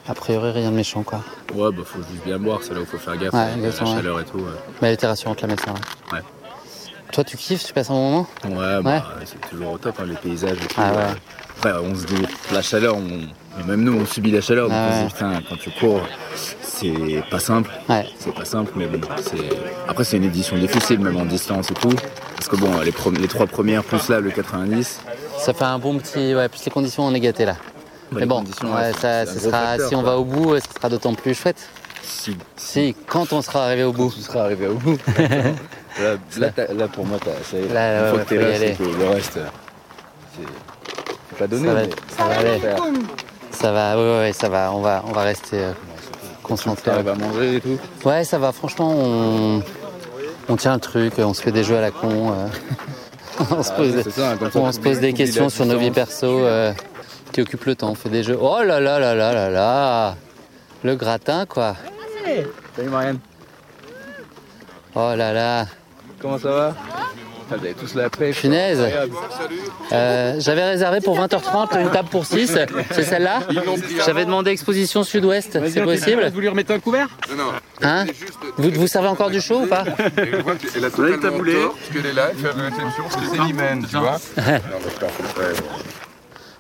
a priori, rien de méchant quoi. Ouais, bah faut juste bien boire, c'est là où faut faire gaffe. Ouais, avec la chaleur et tout. Ouais, Mais elle était rassurante la médecin. là. Ouais. Toi, tu kiffes, tu passes un bon moment? Ouais, bah c'est toujours au top, hein, les paysages et tout. Ah ouais. Après, on se dit, la chaleur, on... même nous, on subit la chaleur. Donc Ah on ouais. dit, putain, quand tu cours, c'est pas simple. Ouais. C'est pas simple, mais bon. Après, c'est une édition difficile, même en distance et tout. Parce que bon, les, trois premières, plus là, le 90. Ça fait un bon petit. Ouais, plus les conditions, on est gâtés là. bah, mais bon, ouais, ça, sera, facteur, si on quoi. va au bout, ce sera d'autant plus chouette. Si, Si, quand on sera arrivé au bout. tu seras arrivé au bout. là, là, pour moi, t'as- ça y est. Là, Une ouais, fois ouais, que t'es là, c'est que le reste, euh, c'est. C'est pas donné, Ça va, mais ça va aller. Ça va, ouais, ouais, ça va. On va, on va rester euh, concentré. T'arrives à manger et tout. Ouais, ça va. Franchement, on, on tient le truc, on se fait des jeux à la con. euh. on se pose, Ah, ça, on tu se pose des questions sur nos vies perso euh, qui occupent le temps. On fait des jeux. Oh là là là là là là Le gratin, quoi. Salut Marianne. Oh là là. Comment ça va? Vous avez tous la. Punaise. Euh, J'avais réservé pour 20h30 une table pour 6. C'est celle-là J'avais demandé exposition sud-ouest. C'est possible Vous lui remettez un couvert? Non, non. Hein vous, vous servez encore du chaud ou pas qu'elle a totalement tort, parce qu'elle est là, elle fait réception, parce que c'est l'hymen, tu vois.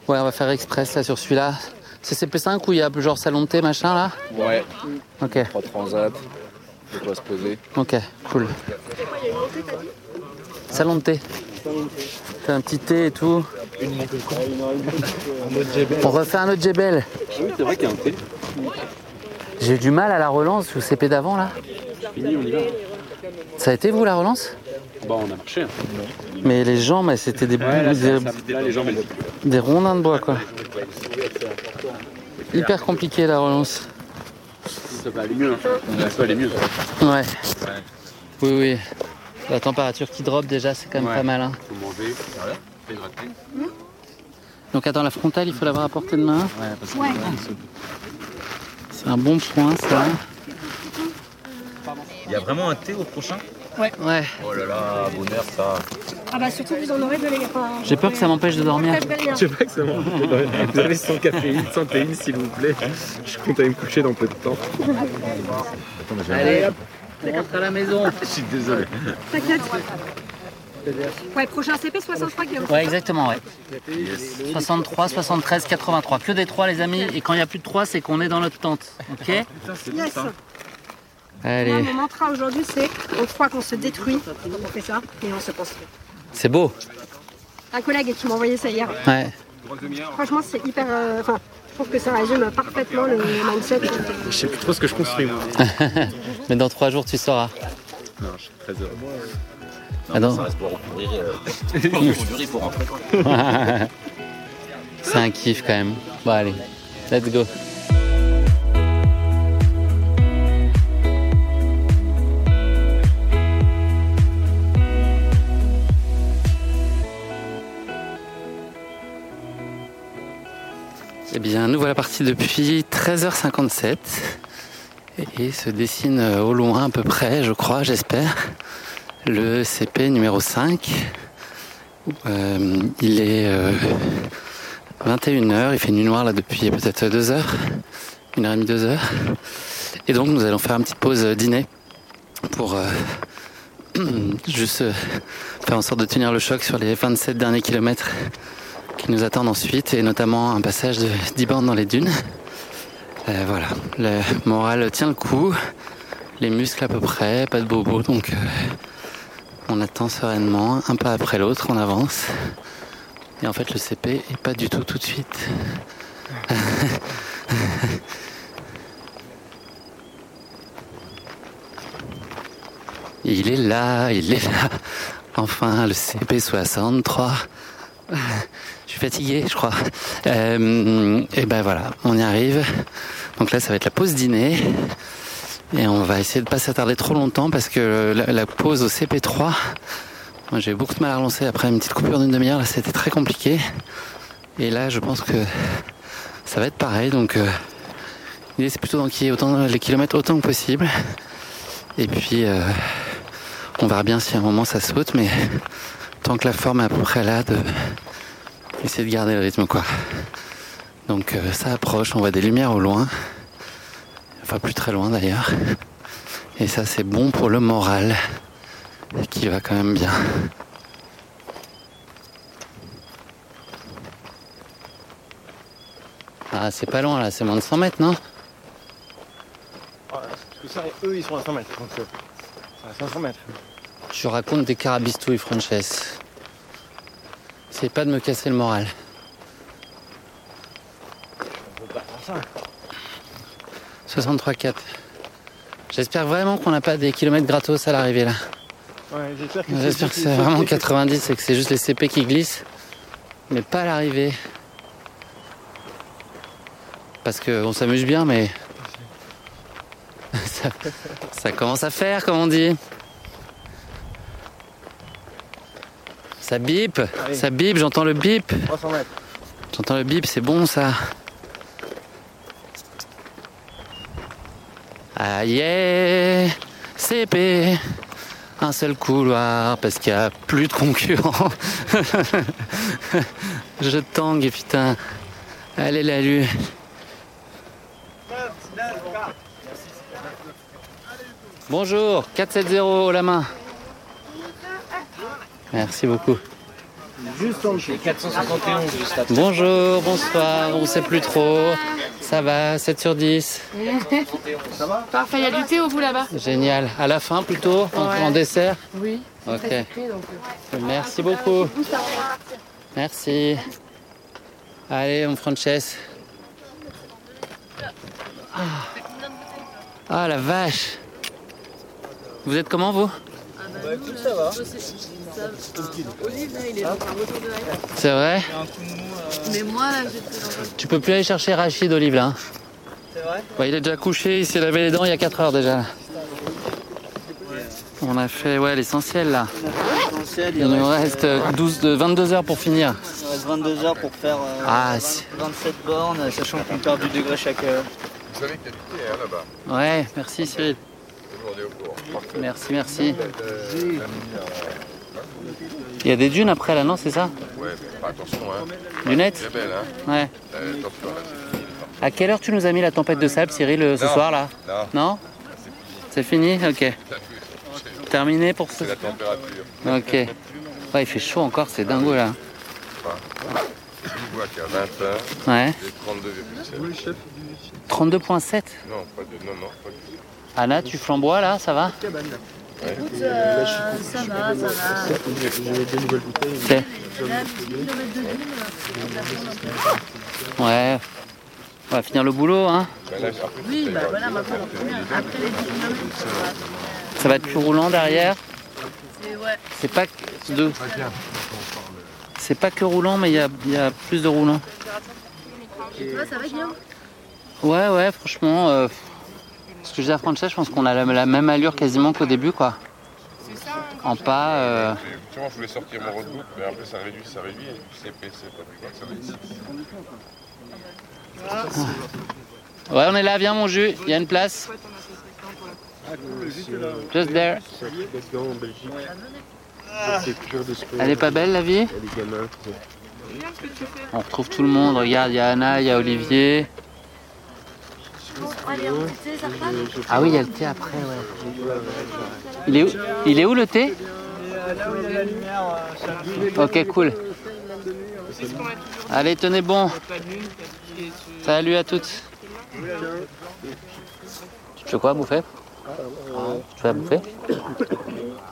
Ouais, on va faire express là sur celui-là. C'est CP5 ou il y a genre salon de thé machin là? Ouais. Ok, Trois transats. De quoi se poser. ok, cool. Salon de thé. Fait un petit thé et tout. On refait un autre Jebel. Oui, c'est vrai qu'il y a un thé. J'ai eu du mal à la relance au CP d'avant là. Fini, on y va. Ça a été vous la relance? Bon, on a marché. hein. Mais les jambes, c'était des, Ouais, là, des, ça, ça, là, les jambes, elles des rondins de bois quoi. Hyper compliqué la relance. Ça va aller mieux. hein. Ça va aller mieux. Ouais. Oui, oui. La température qui drop déjà, c'est quand même Ouais. pas mal. hein. Faut manger. Voilà. Hydraté. Donc attends, la frontale, il faut l'avoir à portée de main. Ouais, parce que C'est un bon point ça. Il y a vraiment un thé au prochain? Ouais. Oh là là, bonheur ça. Ah bah surtout vous en aurez de les J'ai peur que ça m'empêche de dormir. Je sais pas que ça va. Vous avez 100 caféine, 100 théine, s'il vous plaît. Je compte aller me coucher dans peu de temps. Allez, on rentre à la maison. Je suis désolé. T'inquiète. Ouais, prochain CP 63 km. Ouais, exactement, ouais. 63, 73, 83. Que des 3, les amis. Et quand il n'y a plus de 3, c'est qu'on est dans notre tente. Ok Yes. Moi, Allez. mon mantra aujourd'hui, c'est on croit qu'on se détruit quand on fait ça, et on se construit. C'est beau. Un collègue qui m'a envoyé ça hier. Ouais. Franchement, c'est hyper. euh, je trouve que ça résume parfaitement le mindset. Je sais plus trop ce que je construis. moi. Mais dans 3 jours, tu sauras. Non, je suis très heureux. Ah non. Ça reste pour recouvrir. euh, pour rentrer. C'est un kiff quand même. Bon, allez. Let's go. Eh bien, nous voilà partis depuis 13h57 et se dessine euh, au loin à peu près, je crois, j'espère, le CP numéro 5. Euh, il est 21h, il fait nuit noire là depuis peut-être 2 heures, une heure et demie, deux heures. Et donc nous allons faire une petite pause euh, dîner pour euh, juste euh, faire en sorte de tenir le choc sur les 27 derniers kilomètres qui nous attendent ensuite et notamment un passage de 10 bornes dans les dunes. Euh, voilà, le moral tient le coup, les muscles à peu près, pas de bobo donc euh, on attend sereinement, un pas après l'autre, on avance. Et en fait le CP est pas du tout tout de suite. Il est là, il est là. Enfin, le CP63. Je suis fatigué, je crois. Euh, et ben voilà, on y arrive. Donc là, ça va être la pause dîner. Et on va essayer de pas s'attarder trop longtemps parce que la, pause au CP3, moi j'ai beaucoup de mal à relancer après une petite coupure d'une demi-heure. Là, c'était très compliqué. Et là, je pense que ça va être pareil. Donc, euh, l'idée c'est plutôt d'enquiller autant les kilomètres autant que possible. Et puis, euh, on verra bien si à un moment ça saute, mais tant que la forme est à peu près là, de essayer de garder le rythme, quoi. Donc, euh, ça approche. On voit des lumières au loin. Enfin, plus très loin d'ailleurs. Et ça, c'est bon pour le moral, qui va quand même bien. Ah, c'est pas loin là, c'est moins de 100 mètres, non? Que ça, eux, ils sont à 100 mètres. Donc, euh, à 500 mètres. Tu racontes des carabistouilles, Frances. Essaye pas de me casser le moral. On peut pas faire ça. 63,4. J'espère vraiment qu'on n'a pas des kilomètres gratos à l'arrivée là. Ouais, j'espère que J'espère que c'est vraiment 90 et que c'est juste les CP qui glissent, mais pas à l'arrivée. Parce qu'on s'amuse bien, mais ça, ça commence à faire, comme on dit. Ça bip, Allez. ça bip, j'entends le bip. 300 mètres. J'entends le bip, c'est bon ça. Ah yeah, CP. un seul couloir parce qu'il n'y a plus de concurrents. Je tangue, putain. Allez, la lue. Bonjour, 470 la main. Merci beaucoup. Juste en dessous. 471 juste après. Bonjour, bonsoir, on sait plus trop. Ça va, 7 sur 10. Ça va Parfait, il y a du thé au bout là-bas. Génial. À la fin plutôt, en, Ouais. en dessert Oui. Ok. Très sucré, donc, euh. Merci beaucoup. Merci. Allez, mon Frances. Ah. Ah, la vache. Vous êtes comment vous? Bah écoute, ça va. Olive, là, il est dans un retour de hype. C'est vrai Mais moi, là, j'étais dans un. Tu peux plus aller chercher Rachid Olive là. hein C'est vrai Ouais, il est déjà couché, il s'est lavé les dents il y a 4 heures déjà. On a fait ouais l'essentiel là. Il nous reste 12, de 22 heures pour finir. Il reste 22 heures pour faire euh, Ah, 20 c'est- 27 bornes, sachant qu'on perd du degré chaque heure. Vous savez qu'il y a du thé hein, là-bas. Ouais, merci Cyril. Merci, merci. Il y a des dunes après là, non, c'est ça ouais, mais pas attention, hein. Lunettes C'est belle, hein. Ouais. Euh, là. À quelle heure tu nous as mis la tempête de sable, Cyril, euh, ce Non. soir là Non. Non C'est fini Ok. Terminé pour ce. c'est la température. Ok. Ouais, il fait chaud encore, c'est dingo là. Je vois qu'à 20 heures, Ouais. c'est 32,7. 32.7. Non, pas de, non, non, pas du tout. Anna, tu flambois là, ça va. Écoute, euh, ça va, ça va. J'ai deux nouvelles bouteilles. Ok. Là, 10 km de dune, on la prend un peu. Ouais. On va finir le boulot, hein. Après, Oui, bah voilà, maintenant on revient. Après les 10 km, ça va. Ça va être plus roulant derrière. C'est ouais. C'est pas que de. C'est pas que roulant, mais il y a, y a plus de roulant. Et toi, ça va, Guillaume? Ouais, ouais, franchement. euh, ce que je dis à Francesca, je pense qu'on a la, la même allure quasiment qu'au début, quoi. En pas. euh, Tu vois, je voulais sortir mon roadbook, mais après ça réduit, ça réduit, et c'est c'est pas plus quoi que ça réduit. Ouais, on est là, viens mon jus, il y a une place. Just there. Elle est pas belle la vie. On retrouve tout le monde, regarde, il y a Anna, il y a Olivier. Allez, on thé, ça repart Ah oui, il y a le thé après, ouais. Il est où, il est où le thé Là où il y a la lumière, Ok, cool. Allez, tenez bon. Salut à toutes. Tu veux quoi bouffer Tu à bouffer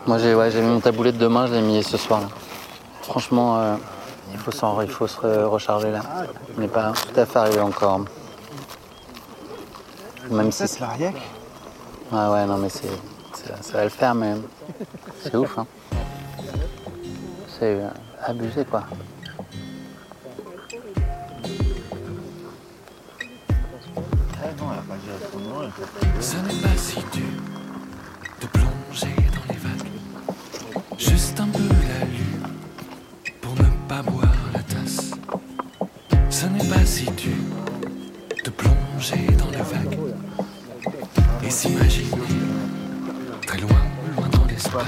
Moi j'ai ouais, mis mon taboulette demain, je l'ai mis ce soir là. Franchement, euh, il faut il faut se re- recharger là. On n'est pas tout à fait arrivé encore. Même si c'est Ouais ouais non mais c'est, c'est- ça va le faire mais c'est ouf hein. C'est euh, abusé quoi. Ce n'est pas si dur de plonger dans les vagues. Juste un peu la lune pour ne pas boire la tasse. Ce n'est pas si dur de plonger dans les vagues et s'imaginer très loin, loin dans l'espace.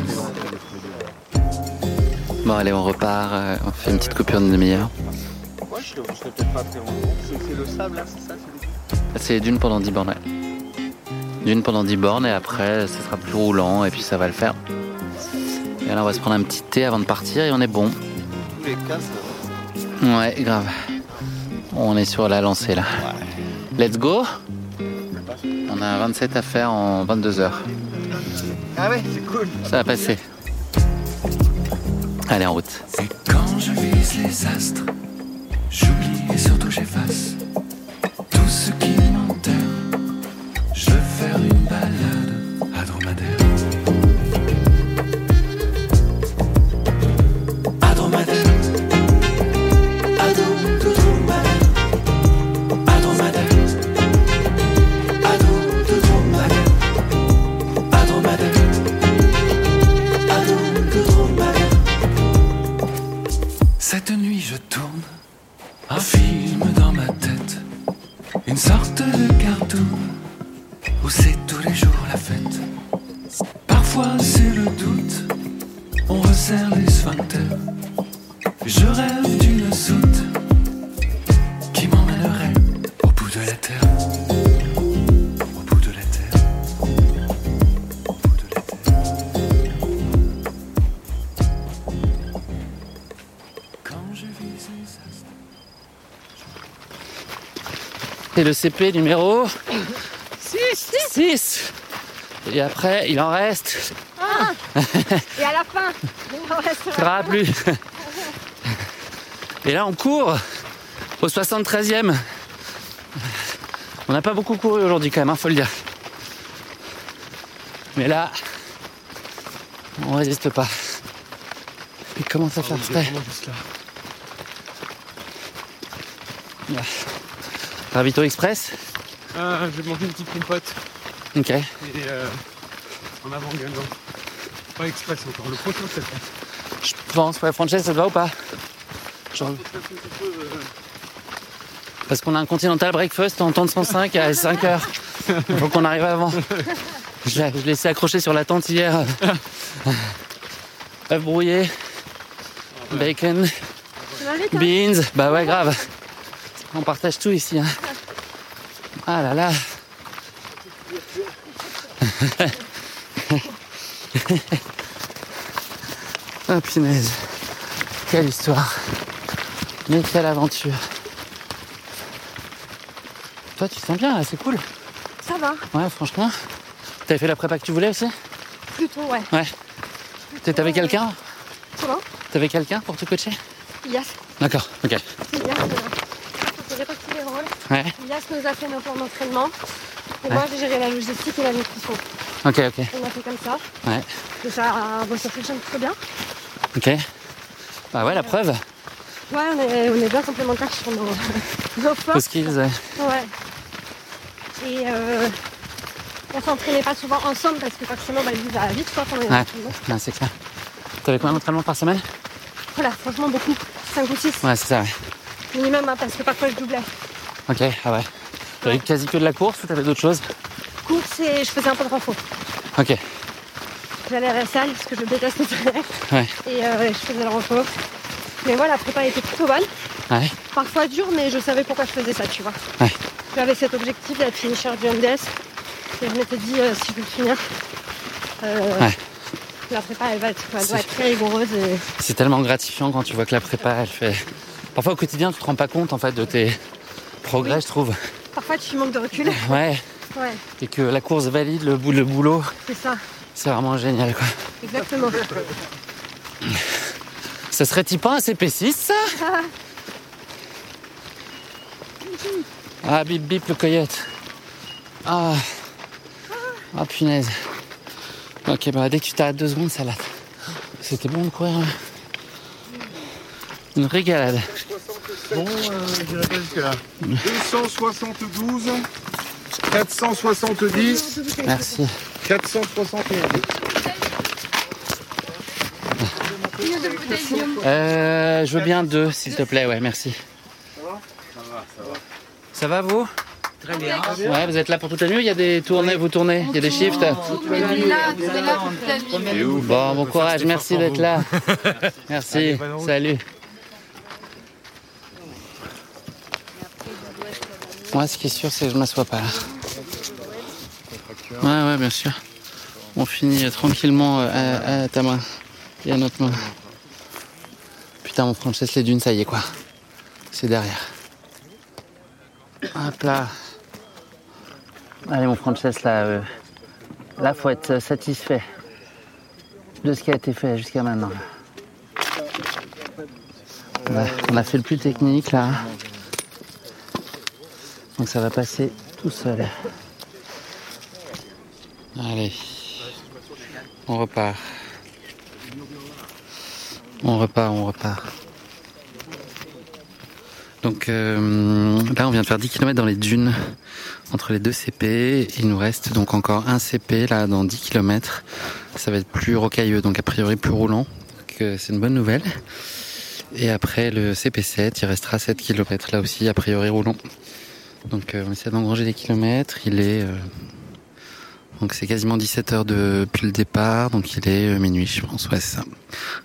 Bon allez on repart, euh, on fait une petite coupure d'une demi-heure. Je serais peut-être pas très loin. C'est c'est le sable là, c'est ça c'est C'est d'une pendant 10 bornes. ouais. D'une pendant 10 bornes et après ce sera plus roulant et puis ça va le faire. Et là on va se prendre un petit thé avant de partir et on est bon. Tous les cas, ça Ouais, grave. On est sur la lancée là. Let's go On a 27 à faire en 22 heures. Ah ouais, c'est cool. Ça va passer. Allez en route. Et quand je vise les astres, j'oublie et surtout j'efface Le CP numéro 6 6. Et après, il en reste. Ah Et à la fin, il en restera. Plus. Et là, on court au 73e. On n'a pas beaucoup couru aujourd'hui quand même, hein, faut le dire. Mais là, on résiste pas. Il commence à faire frais. Là. Ravito Express Ah, je vais manger une petite compote. Ok. Et euh, en avant Guingamp. Pas express encore, le prochain c'est. Je pense, ouais, Frances, ça te va ou pas? Genre- Parce qu'on a un continental breakfast en temps de 105 à 5 heures. Il faut qu'on arrive avant. Je l'ai laissé accrocher sur la tente hier. œufs brouillés, bacon, vite, hein beans. Bah ouais, grave. On partage tout ici. hein. Ah là là. Ah punaise. Quelle histoire. Mais quelle aventure. Toi, tu te sens bien là, c'est cool. Ça va, Ouais, franchement. T'avais fait la prépa que tu voulais aussi? Plutôt, ouais. Ouais. T'avais ouais. quelqu'un? Comment? T'avais quelqu'un pour te coacher? Yas, D'accord, ok. Yas, euh, on faisait partie des rôles. Ouais. Yas nous a fait nos plans d'entraînement. Et Ouais. moi, j'ai géré la logistique et la nutrition. Ok, ok. On a fait comme ça. Ouais. Et ça, euh, bon, ça fonctionne plutôt bien. Ok. Bah ouais, la preuve. Ouais, on est, on est bien complémentaires sur nos, nos forces. skills, ouais. Ouais. Et euh, on s'entraînait pas souvent ensemble parce que forcément, bah, lui va vite quoi, pendant les Ouais. entraînements. Ouais, c'est clair. T'avais combien d'entraînements par semaine? Voilà, franchement, beaucoup. 5 ou 6 Ouais, c'est ça, ouais. minimum, hein, parce que parfois je doublais. Ok, ah ouais. T'avais quasi que de la course ou t'avais d'autres choses Course et je faisais un peu de renfort. Ok, J'allais à la salle parce que je déteste les salaires. ouais. Et euh, je faisais le renfort. Mais voilà, la prépa était plutôt bonne. Ouais. Parfois dure, mais je savais pourquoi je faisais ça, tu vois. Ouais. J'avais cet objectif d'être finisher du MDS. Et je m'étais dit, euh, si je veux le finir, euh, Ouais. la prépa, elle, va être, elle doit être très rigoureuse. Et... C'est tellement gratifiant quand tu vois que la prépa, elle fait. Parfois au quotidien, tu te rends pas compte en fait de tes progrès, je trouve. Parfois, tu manques de recul. Ouais. Ouais, Et que la course valide le, bou- le boulot, c'est ça. c'est vraiment génial quoi. Exactement. Ça serait-il pas un CP6 ça Ah bip bip le coyote. Ah. Ah punaise. Ok bah dès que tu t'arrêtes deux secondes ça l'a. C'était bon de courir. hein. Une régalade. Bon, euh, je répète jusque là. 272, 470, Merci. 471. Euh, je veux bien deux s'il te plaît, ouais merci. Ça va vous? Très bien. Ouais, vous êtes là pour toute la nuit, il y a des tournées, vous tournez, il y a des shifts? Bon, bon courage, merci d'être là. Merci, salut. Moi, ce qui est sûr, c'est que je m'assois pas là. Ouais, ouais, bien sûr. On finit euh, tranquillement euh, à, ta main et à notre main. Putain, mon Frances les dunes, ça y est quoi. C'est derrière. Hop là. Allez, mon Frances, là, euh, là, faut être satisfait de ce qui a été fait jusqu'à maintenant. On a fait le plus technique là. Donc ça va passer tout seul. Allez. On repart. On repart, on repart. Donc euh, là, on vient de faire 10 km dans les dunes entre les deux CP. Il nous reste donc encore un CP là dans 10 km. Ça va être plus rocailleux, donc a priori plus roulant. C'est une bonne nouvelle. Et après le CP7, il restera 7 km là aussi, a priori roulant. Donc euh, on essaie d'engranger des kilomètres. Il est Donc c'est quasiment 17 heures depuis le départ, donc il est euh, minuit je pense, ouais c'est ça.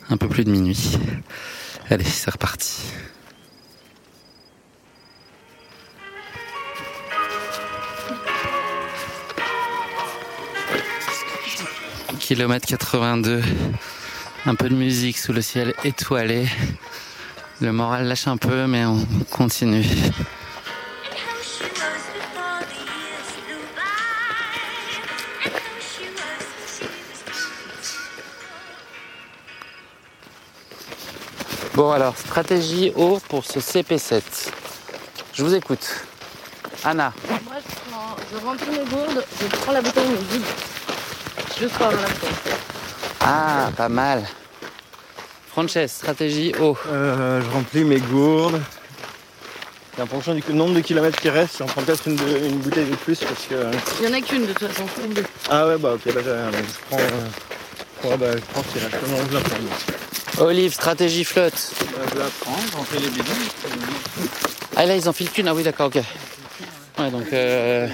Un peu plus de minuit. Allez, c'est reparti. Kilomètre 82, un peu de musique sous le ciel étoilé. Le moral lâche un peu, mais on continue. Bon alors, stratégie eau pour ce CP7. Je vous écoute. Anna, Moi, je, prends, je remplis mes gourdes, je prends la bouteille, mais vide. Juste pour avoir la bouteille. ah, pas mal. Frances, stratégie eau. Euh, je remplis mes gourdes. Et en fonction du nombre de kilomètres qui restent, j'en prends peut-être une, bouteille de plus parce que. Il y en a qu'une de toute façon. Ah ouais, bah ok, bah, j'ai rien. Donc, je prends. euh, ouais, bah, je prends ce qui reste. Non, je la prends. Olive, stratégie flotte. je la prends, j'en fais les bidons. Ah là, ils en filent qu'une. Ah oui, d'accord, ok. Ouais, donc euh,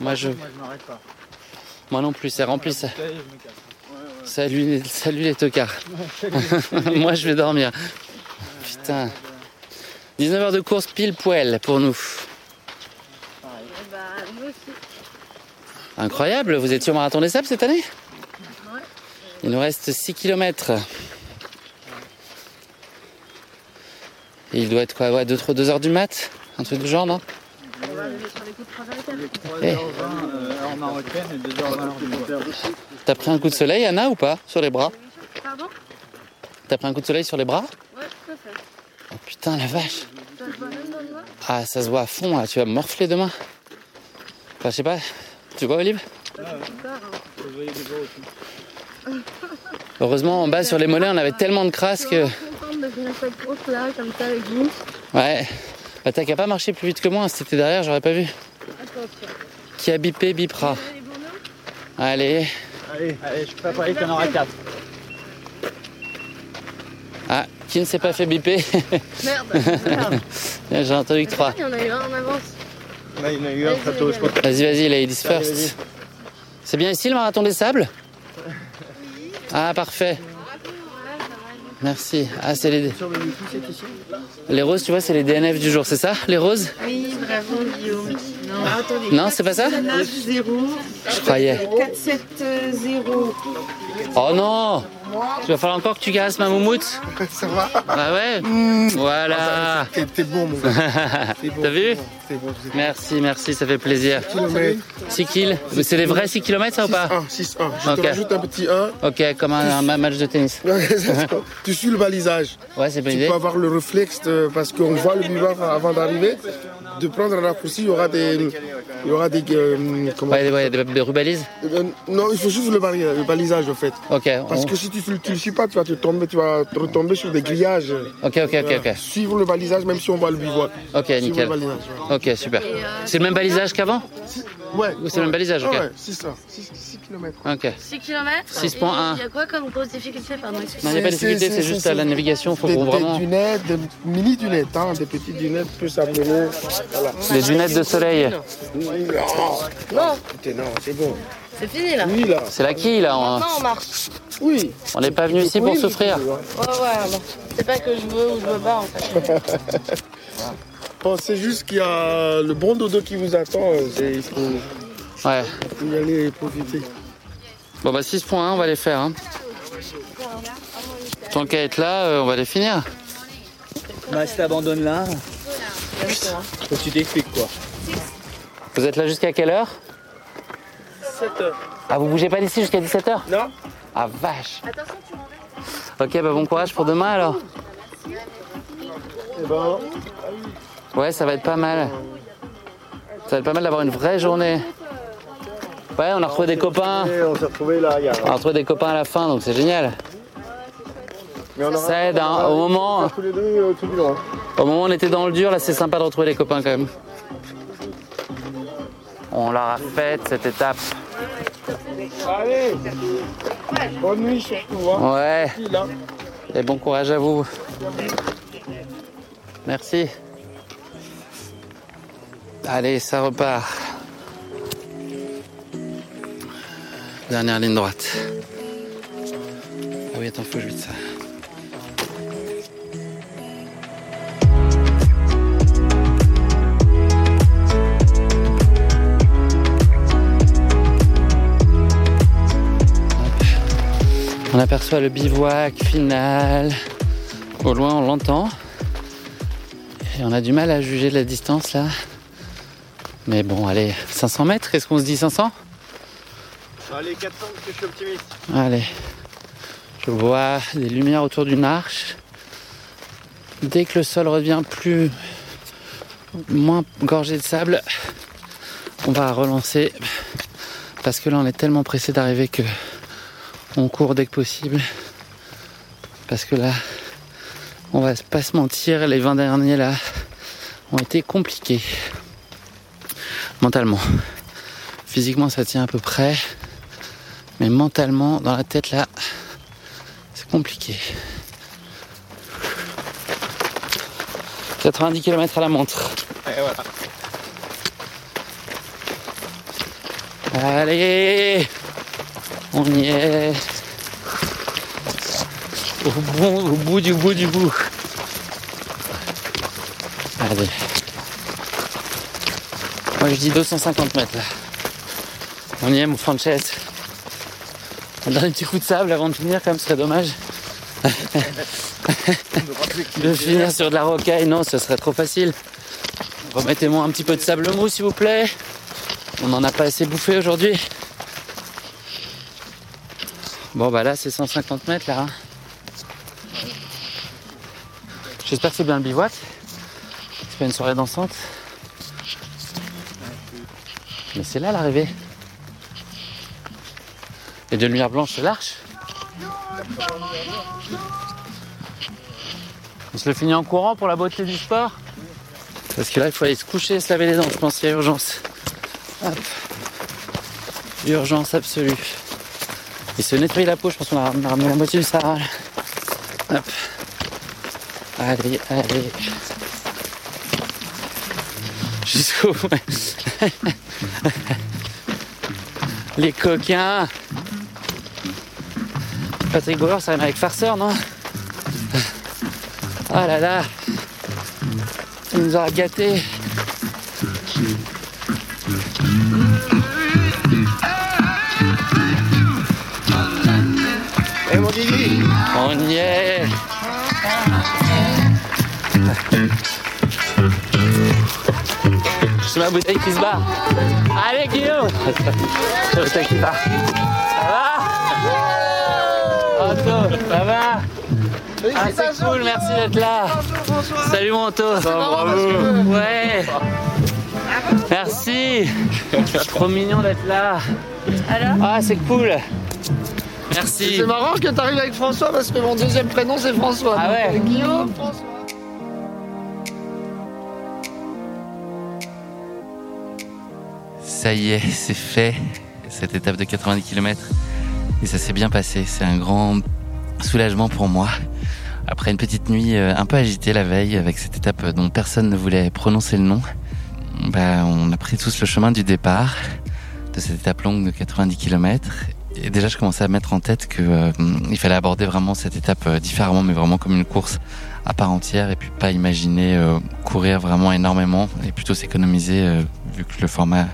moi je, Moi, je m'arrête pas. moi non plus, c'est rempli ça. Salut, salut les tocards. moi je vais dormir. Putain. 19 heures de course pile poil pour nous. Bah. Incroyable, vous étiez au marathon des sables cette année? Il nous reste 6 km. il doit être quoi Ouais, 2, heures du mat Un truc du genre, non? On va arriver sur les coups de 3 h Eh. 3h20 heure marocaine et 2h20 heure du Maroc. T'as pris un coup de soleil, Anna, ou pas Sur les bras? Pardon? T'as pris un coup de soleil sur les bras? Ouais, tout à fait. Oh putain, la vache Ça se voit même dans le noir Ah, ça se voit à fond, là. Tu vas me morfler demain Enfin, je sais pas. Tu vois, Olive? Ça fait peur. hein. Vous voyez des gros aussi. Heureusement, en bas, sur les mollets, on avait tellement de crasse que... Je suis contente de finir cette course là, comme ça, avec vous. Ouais. Bah, t'as qu'à pas marcher plus vite que moi. Si t'étais derrière, j'aurais pas vu. Qui a bipé, bipera. Allez. Allez, allez, je peux parier qu'il y en aura 4. Ah, qui ne s'est pas fait biper Merde, merde. J'ai entendu que trois. Il y en a eu un en avance. Là, il y en a eu un très tôt, je crois. Vas-y, vas-y, ladies first. C'est bien ici le marathon des sables? Ah, parfait. Merci. Ah, c'est les... Les roses, tu vois, c'est les DNF du jour, c'est ça Les roses? Oui, bravo Guillaume. Non, attendez. Non, c'est pas ça? 9 0 Je croyais. 4 7 0. Oh non Tu vas falloir encore que tu casses ma moumoute Ça va Ah ouais Voilà T'es t'es bon, mon gars. Bon, T'as vu bon, bon. Merci, merci, ça fait plaisir. Kilomètre. 6 kills C'est les vrais 6 km ça ou pas 6 1 Je Ok. te rajoute un petit 1. Ok, comme un, un match de tennis. tu suis le balisage. Ouais, c'est bonne Tu idée. peux avoir le réflexe, de- parce qu'on voit le buvard avant d'arriver, de prendre un raccourci. Il y aura des. Il y aura des. euh, comment Ouais, ouais, des, des rubalises Euh, Non, il faut juste le, le balisage en fait. Ok. Parce on- que si tu ne le suis pas, tu vas te tomber, tu vas te retomber sur des grillages. Ok, ok, ok, ok. Suivre le balisage, même si on voit le bivouac. Ok, Suivre nickel. le balisage. ouais. Ok, super. C'est le même balisage qu'avant Ouais. Ou c'est le même balisage, ok. Ouais, c'est ça. 6 km. Ok. 6 km 6.1. Il y a quoi comme grosse difficulté Pardon, Non, excusez-moi. il n'y a pas de difficulté, c'est juste à la navigation, faut des, des vraiment. dunettes, des mini dunettes, hein, des petites dunettes plus simplement. Voilà. Les lunettes de soleil. Non, Non, c'est bon. c'est fini là. Oui, là. C'est la quille, là. on- Maintenant on marche. Oui. On n'est pas venu ici pour souffrir. Ouais, ouais, bon. C'est pas que je veux ou je veux pas en fait. Bon, c'est juste qu'il y a le bon dodo qui vous attend. euh, Il faut, Ouais. aller profiter. Bon, bah 6.1, on va les faire. Hein. Tant qu'à être là, euh, on va les finir. Bah, si t'abandonnes là, faut que tu t'expliques quoi. Vous êtes là jusqu'à quelle heure? 7 heures. Ah, vous bougez pas d'ici jusqu'à 17h Non Ah, vache. Ok, bah bon courage pour demain alors. Eh ben, Ouais, ça va être pas mal. Ça va être pas mal d'avoir une vraie journée. Ouais, on a retrouvé des copains. On s'est retrouvés là, a. On a retrouvé des copains à la fin, donc c'est génial. Mais on Ça aide, hein. Au moment, Tous les deux euh, tout au moment où on était dans le dur, là, c'est sympa de retrouver les copains quand même. On l'aura faite cette étape. Allez Bonne nuit surtout. Hein. Ouais. Et bon courage à vous. Merci. Allez, ça repart. Dernière ligne droite. Ah oui, attends, faut que je ça. On aperçoit le bivouac final. Au loin, on l'entend. Et on a du mal à juger la distance là. Mais bon, allez, 500 mètres, qu'est-ce qu'on se dit 500 Allez, 400 parce que je suis optimiste. Allez. Je vois des lumières autour d'une arche. Dès que le sol revient plus moins gorgé de sable, on va relancer parce que là on est tellement pressé d'arriver que on court dès que possible. Parce que là, on va pas se mentir, les 20 derniers là ont été compliqués. Mentalement. Physiquement ça tient à peu près. Mais mentalement, dans la tête là, c'est compliqué. 90 km à la montre. Et voilà. Allez On y est au, bon, au bout du bout du bout. Allez. Moi je dis 250 mètres là. On y est mon Frances. Un petit coup de sable avant de finir quand même ce serait dommage. de finir sur de la rocaille, non, ce serait trop facile. Remettez-moi un petit peu de sable mou s'il vous plaît. On n'en a pas assez bouffé aujourd'hui. Bon bah là c'est 150 mètres là. hein. J'espère que c'est bien le bivouac. C'est pas une soirée dansante. Mais c'est là l'arrivée. Et de lumière blanche c'est l'arche. On se le finit en courant pour la beauté du sport. Parce que là il faut aller se coucher et se laver les dents, je pense qu'il y a urgence. Hop. Urgence absolue. Et se nettoyer la peau, je pense qu'on a ramené la moitié du Sahara. Hop. Allez, allez. Jusqu'au. Les coquins. Patrick Bauer, ça rime avec farceur, non Ah là là. Il nous aura gâtés. Et mon Guigui On y est. C'est ma bouteille qui se bat. Allez Guillaume C'est la bouteille qui se bat. Ça va Anto, ça va ah, c'est cool, merci d'être là. Salut mon Anto. bravo. Ouais. Merci. C'est trop mignon d'être là. Alors Ah, c'est cool. Merci. C'est marrant que t'arrives avec François parce que mon deuxième prénom c'est François. Ah ouais. Guillaume, François. Ça y est, c'est fait, cette étape de 90 km. Et ça s'est bien passé. C'est un grand soulagement pour moi. Après une petite nuit euh, un peu agitée la veille avec cette étape dont personne ne voulait prononcer le nom, bah, on a pris tous le chemin du départ de cette étape longue de 90 km. Et déjà, je commençais à mettre en tête que euh, il fallait aborder vraiment cette étape euh, différemment, mais vraiment comme une course à part entière, et puis pas imaginer euh, courir vraiment énormément, et plutôt s'économiser vu que le format,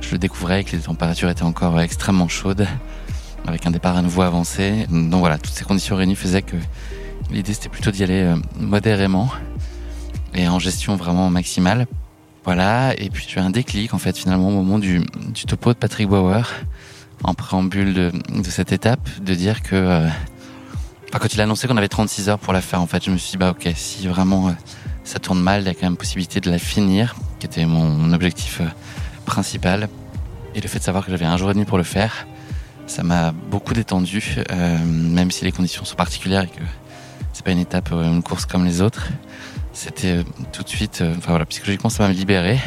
je le découvrais et que les températures étaient encore extrêmement chaudes, avec un départ à nouveau avancé. Donc voilà, toutes ces conditions réunies faisaient que l'idée c'était plutôt d'y aller euh, modérément et en gestion vraiment maximale. Voilà, et puis j'ai eu un déclic en fait finalement au moment du, topo de Patrick Bauer en préambule de, cette étape, de dire que euh, quand il a annoncé qu'on avait 36 heures pour la faire, en fait, je me suis dit bah ok, si vraiment euh, ça tourne mal, il y a quand même possibilité de la finir, qui était mon, objectif principal. Et le fait de savoir que j'avais un jour et demi pour le faire, ça m'a beaucoup détendu, euh, même si les conditions sont particulières et que c'est pas une étape, euh, une course comme les autres. C'était euh, tout de suite, enfin voilà, psychologiquement ça m'a libéré.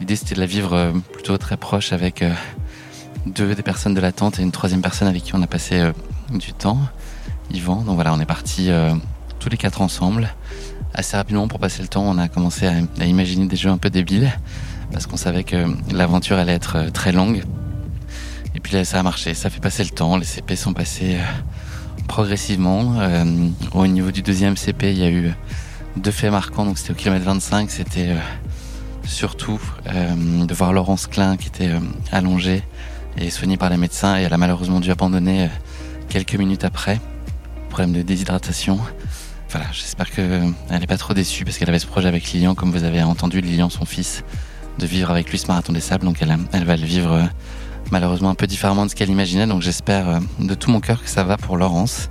L'idée c'était de la vivre plutôt très proche avec deux des personnes de la tente et une troisième personne avec qui on a passé du temps, Yvan. Donc voilà, on est partis euh, tous les quatre ensemble. Assez rapidement pour passer le temps, on a commencé à, imaginer des jeux un peu débiles parce qu'on savait que l'aventure allait être très longue. Et puis ça a marché, ça fait passer le temps, les CP sont passés progressivement. au niveau du deuxième CP, il y a eu deux faits marquants, donc c'était au kilomètre 25, c'était surtout de voir Laurence Klein qui était allongée et soignée par les médecins et elle a malheureusement dû abandonner quelques minutes après. Problème de déshydratation. Voilà, j'espère qu'elle n'est pas trop déçue parce qu'elle avait ce projet avec Lilian, comme vous avez entendu, Lilian, son fils, de vivre avec lui ce marathon des sables. Donc elle, va le vivre euh, malheureusement un peu différemment de ce qu'elle imaginait. Donc j'espère euh, de tout mon cœur que ça va pour Laurence.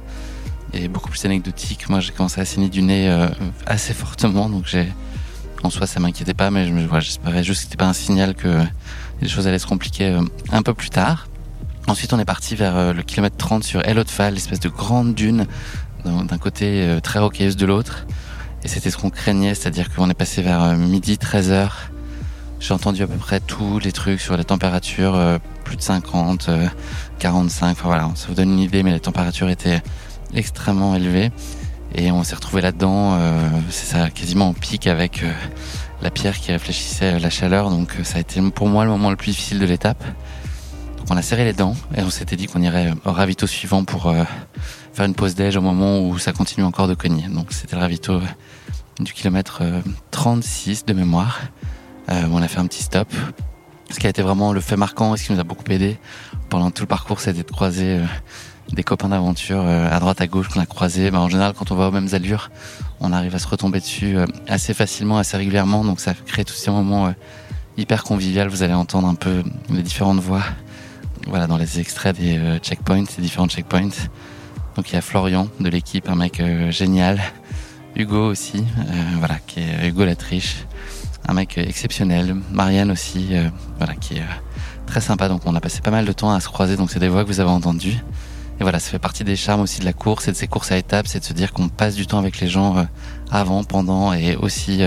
Et beaucoup plus anecdotique, moi j'ai commencé à saigner du nez euh, assez fortement. Donc j'ai, en soi ça m'inquiétait pas, mais j'espérais juste que c'était pas un signal que les choses allaient se compliquer un peu plus tard. Ensuite, on est parti vers le kilomètre 30 sur El Fall, l'espèce de grande dune d'un côté, euh, très rocailleuse de l'autre. Et c'était ce qu'on craignait, c'est-à-dire qu'on est passé vers euh, midi, 13h. J'ai entendu à peu près tous les trucs sur les températures, euh, plus de 50, 45, enfin voilà, ça vous donne une idée, mais les températures étaient extrêmement élevées. Et on s'est retrouvé là-dedans, c'est ça, quasiment en pic avec la pierre qui réfléchissait la chaleur. Donc ça a été pour moi le moment le plus difficile de l'étape. Donc on a serré les dents et on s'était dit qu'on irait au ravito suivant pour faire une pause déj au moment où ça continue encore de cogner. Donc c'était le ravito du kilomètre 36 euh, de mémoire. Euh, on a fait un petit stop. Ce qui a été vraiment le fait marquant et ce qui nous a beaucoup aidé pendant tout le parcours, c'était de croiser euh, des copains d'aventure à droite à gauche qu'on a croisés. Ben, en général, quand on va aux mêmes allures, on arrive à se retomber dessus assez facilement, assez régulièrement. Donc ça crée tous ces moments hyper conviviaux. Vous allez entendre un peu les différentes voix voilà, dans les extraits des checkpoints, des différents checkpoints. Donc il y a Florian de l'équipe, un mec euh, génial. Hugo aussi, euh, voilà, qui est Hugo Latriche, un mec exceptionnel. Marianne aussi, euh, qui est très sympa. Donc on a passé pas mal de temps à se croiser. Donc c'est des voix que vous avez entendues. Et voilà, ça fait partie des charmes aussi de la course et de ces courses à étapes, c'est de se dire qu'on passe du temps avec les gens avant, pendant et aussi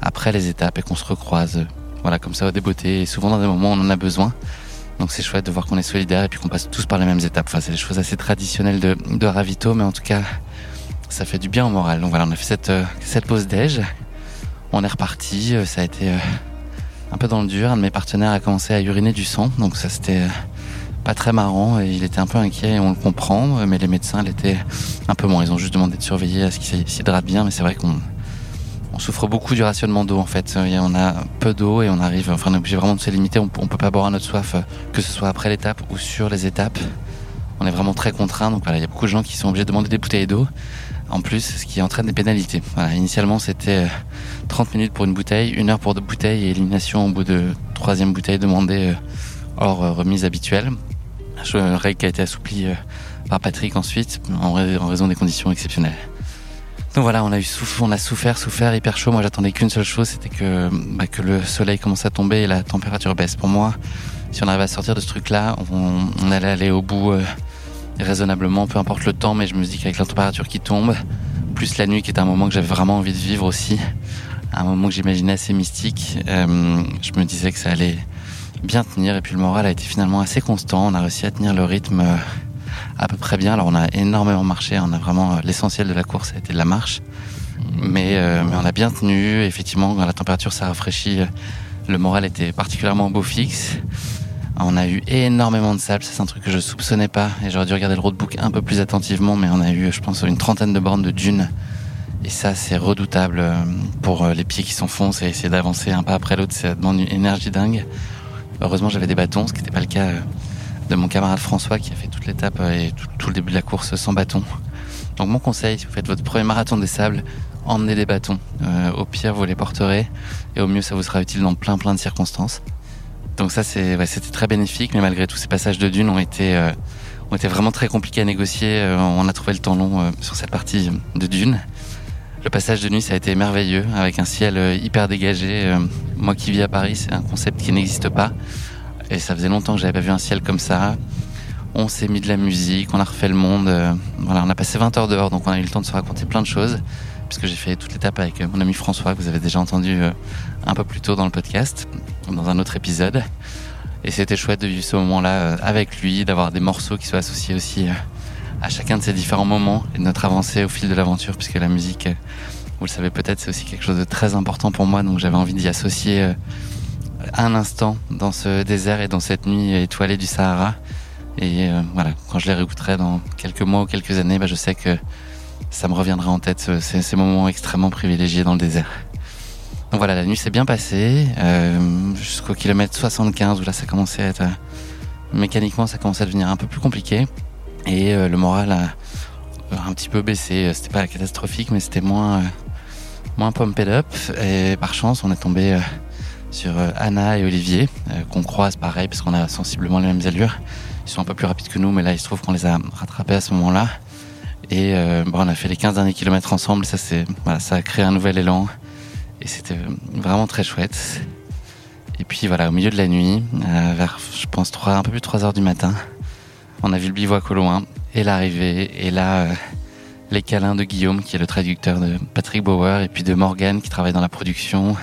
après les étapes et qu'on se recroise. Voilà, comme ça au débeauté et souvent dans des moments on en a besoin. Donc c'est chouette de voir qu'on est solidaires et puis qu'on passe tous par les mêmes étapes. Enfin, c'est des choses assez traditionnelles de, ravito, mais en tout cas, ça fait du bien au moral. Donc voilà, on a fait cette, euh, cette pause déj. On est reparti. Euh, ça a été euh, un peu dans le dur. Un de mes partenaires a commencé à uriner du sang. Donc ça, c'était pas très marrant. Et il était un peu inquiet et on le comprend. Mais les médecins l'étaient un peu moins. Ils ont juste demandé de surveiller à ce qu'il s'hydrate bien. Mais c'est vrai qu'on on souffre beaucoup du rationnement d'eau en fait. On a peu d'eau et on arrive, enfin on est obligé vraiment de se limiter. On, peut pas boire à notre soif, euh, que ce soit après l'étape ou sur les étapes. On est vraiment très contraint. Donc voilà, il y a beaucoup de gens qui sont obligés de demander des bouteilles d'eau. En plus, ce qui entraîne des pénalités. Initialement c'était 30 euh, minutes pour une bouteille, une heure pour deux bouteilles et élimination au bout de troisième bouteille demandée euh, hors remise habituelle. Règle qui a été assouplie par Patrick ensuite en raison des conditions exceptionnelles. Donc voilà, on a on a souffert, souffert, hyper chaud. Moi, j'attendais qu'une seule chose, c'était que bah, que le soleil commence à tomber et la température baisse. Pour moi, si on arrive à sortir de ce truc-là, on, allait aller au bout euh, raisonnablement, peu importe le temps. Mais je me dis qu'avec la température qui tombe, plus la nuit, qui est un moment que j'avais vraiment envie de vivre aussi, un moment que j'imaginais assez mystique, euh, je me disais que ça allait bien tenir. Et puis le moral a été finalement assez constant. On a réussi à tenir le rythme. Euh, à peu près bien. Alors on a énormément marché, on a vraiment euh, l'essentiel de la course a été de la marche, mais, mais on a bien tenu. Effectivement, quand la température s'est rafraîchie, le moral était particulièrement beau fixe. On a eu énormément de sable, c'est un truc que je soupçonnais pas et j'aurais dû regarder le roadbook un peu plus attentivement, mais on a eu, je pense, une trentaine de bornes de dunes. Et ça, c'est redoutable pour les pieds qui s'enfoncent et essayer d'avancer un pas après l'autre, ça demande une énergie dingue. Heureusement, j'avais des bâtons, ce qui n'était pas le cas de mon camarade François qui a fait toute l'étape euh, et tout, le début de la course sans bâton. Donc mon conseil, si vous faites votre premier marathon des sables, emmenez des bâtons. Euh, au pire, vous les porterez et au mieux, ça vous sera utile dans plein plein de circonstances. Donc ça, c'était très bénéfique, mais malgré tout, ces passages de dunes ont été, euh, ont été vraiment très compliqués à négocier. on a trouvé le temps long sur cette partie de dunes. Le passage de nuit, ça a été merveilleux, avec un ciel hyper dégagé. moi qui vis à Paris, c'est un concept qui n'existe pas. Et ça faisait longtemps que j'avais pas vu un ciel comme ça. On s'est mis de la musique, on a refait le monde. Euh, voilà, on a passé 20 heures dehors, donc on a eu le temps de se raconter plein de choses. Puisque j'ai fait toute l'étape avec euh, mon ami François, que vous avez déjà entendu euh, un peu plus tôt dans le podcast, dans un autre épisode. Et c'était chouette de vivre ce moment-là avec lui, d'avoir des morceaux qui soient associés aussi à chacun de ces différents moments et de notre avancée au fil de l'aventure, puisque la musique, vous le savez peut-être, c'est aussi quelque chose de très important pour moi, donc j'avais envie d'y associer un instant dans ce désert et dans cette nuit étoilée du Sahara. Et euh, voilà, quand je les réécouterai dans quelques mois ou quelques années, bah, je sais que ça me reviendra en tête ce- ces, ces moments extrêmement privilégiés dans le désert. Donc voilà, la nuit s'est bien passée euh, jusqu'au kilomètre 75 où là ça commençait à être euh, mécaniquement ça commençait à devenir un peu plus compliqué et euh, le moral a un petit peu baissé. C'était pas catastrophique, mais c'était moins euh, moins pumped up. Et par chance, on est tombé euh, sur euh, Anna et Olivier euh, qu'on croise pareil parce qu'on a sensiblement les mêmes allures. Ils sont un peu plus rapides que nous, mais là il se trouve qu'on les a rattrapés à ce moment-là. Et euh, bon, on a fait les 15 derniers kilomètres ensemble. Ça c'est voilà, ça a créé un nouvel élan et c'était vraiment très chouette. Et puis voilà, au milieu de la nuit, euh, vers je pense 3, un peu plus de 3 heures du matin, on a vu le bivouac au loin et l'arrivée. Et là, euh, les câlins de Guillaume, qui est le traducteur de Patrick Bauer, et puis de Morgan, qui travaille dans la production,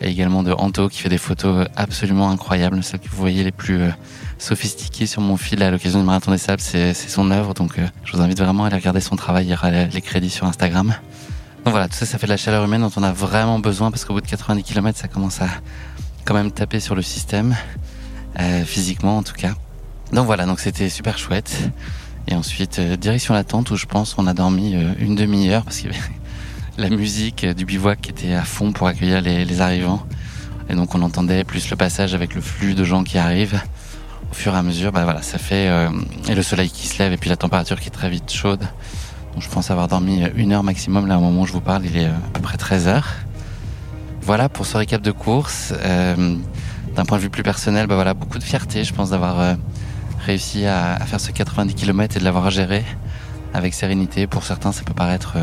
et également de Anto, qui fait des photos absolument incroyables. Celles que vous voyez les plus euh, sophistiquées sur mon fil à l'occasion du Marathon des Sables, c'est son œuvre. Donc euh, je vous invite vraiment à aller regarder son travail. Il y aura les crédits sur Instagram. Donc voilà, tout ça, ça fait de la chaleur humaine dont on a vraiment besoin parce qu'au bout de 90 km, ça commence à quand même taper sur le système, euh, physiquement en tout cas. Donc voilà, donc c'était super chouette. Et ensuite, euh, direction la tente où je pense on a dormi euh, une demi-heure parce qu'il y avait la musique euh, du bivouac qui était à fond pour accueillir les, les arrivants. Et donc on entendait plus le passage avec le flux de gens qui arrivent. Au fur et à mesure, bah voilà, ça fait et le soleil qui se lève et puis la température qui est très vite chaude. Je pense avoir dormi euh, une heure maximum. Là, au moment où je vous parle, il est euh, à peu près 13 heures. Voilà pour ce récap de course. Euh, D'un point de vue plus personnel, bah voilà, beaucoup de fierté, je pense, d'avoir euh, réussi à, faire ce 90 km et de l'avoir géré avec sérénité. Pour certains, ça peut paraître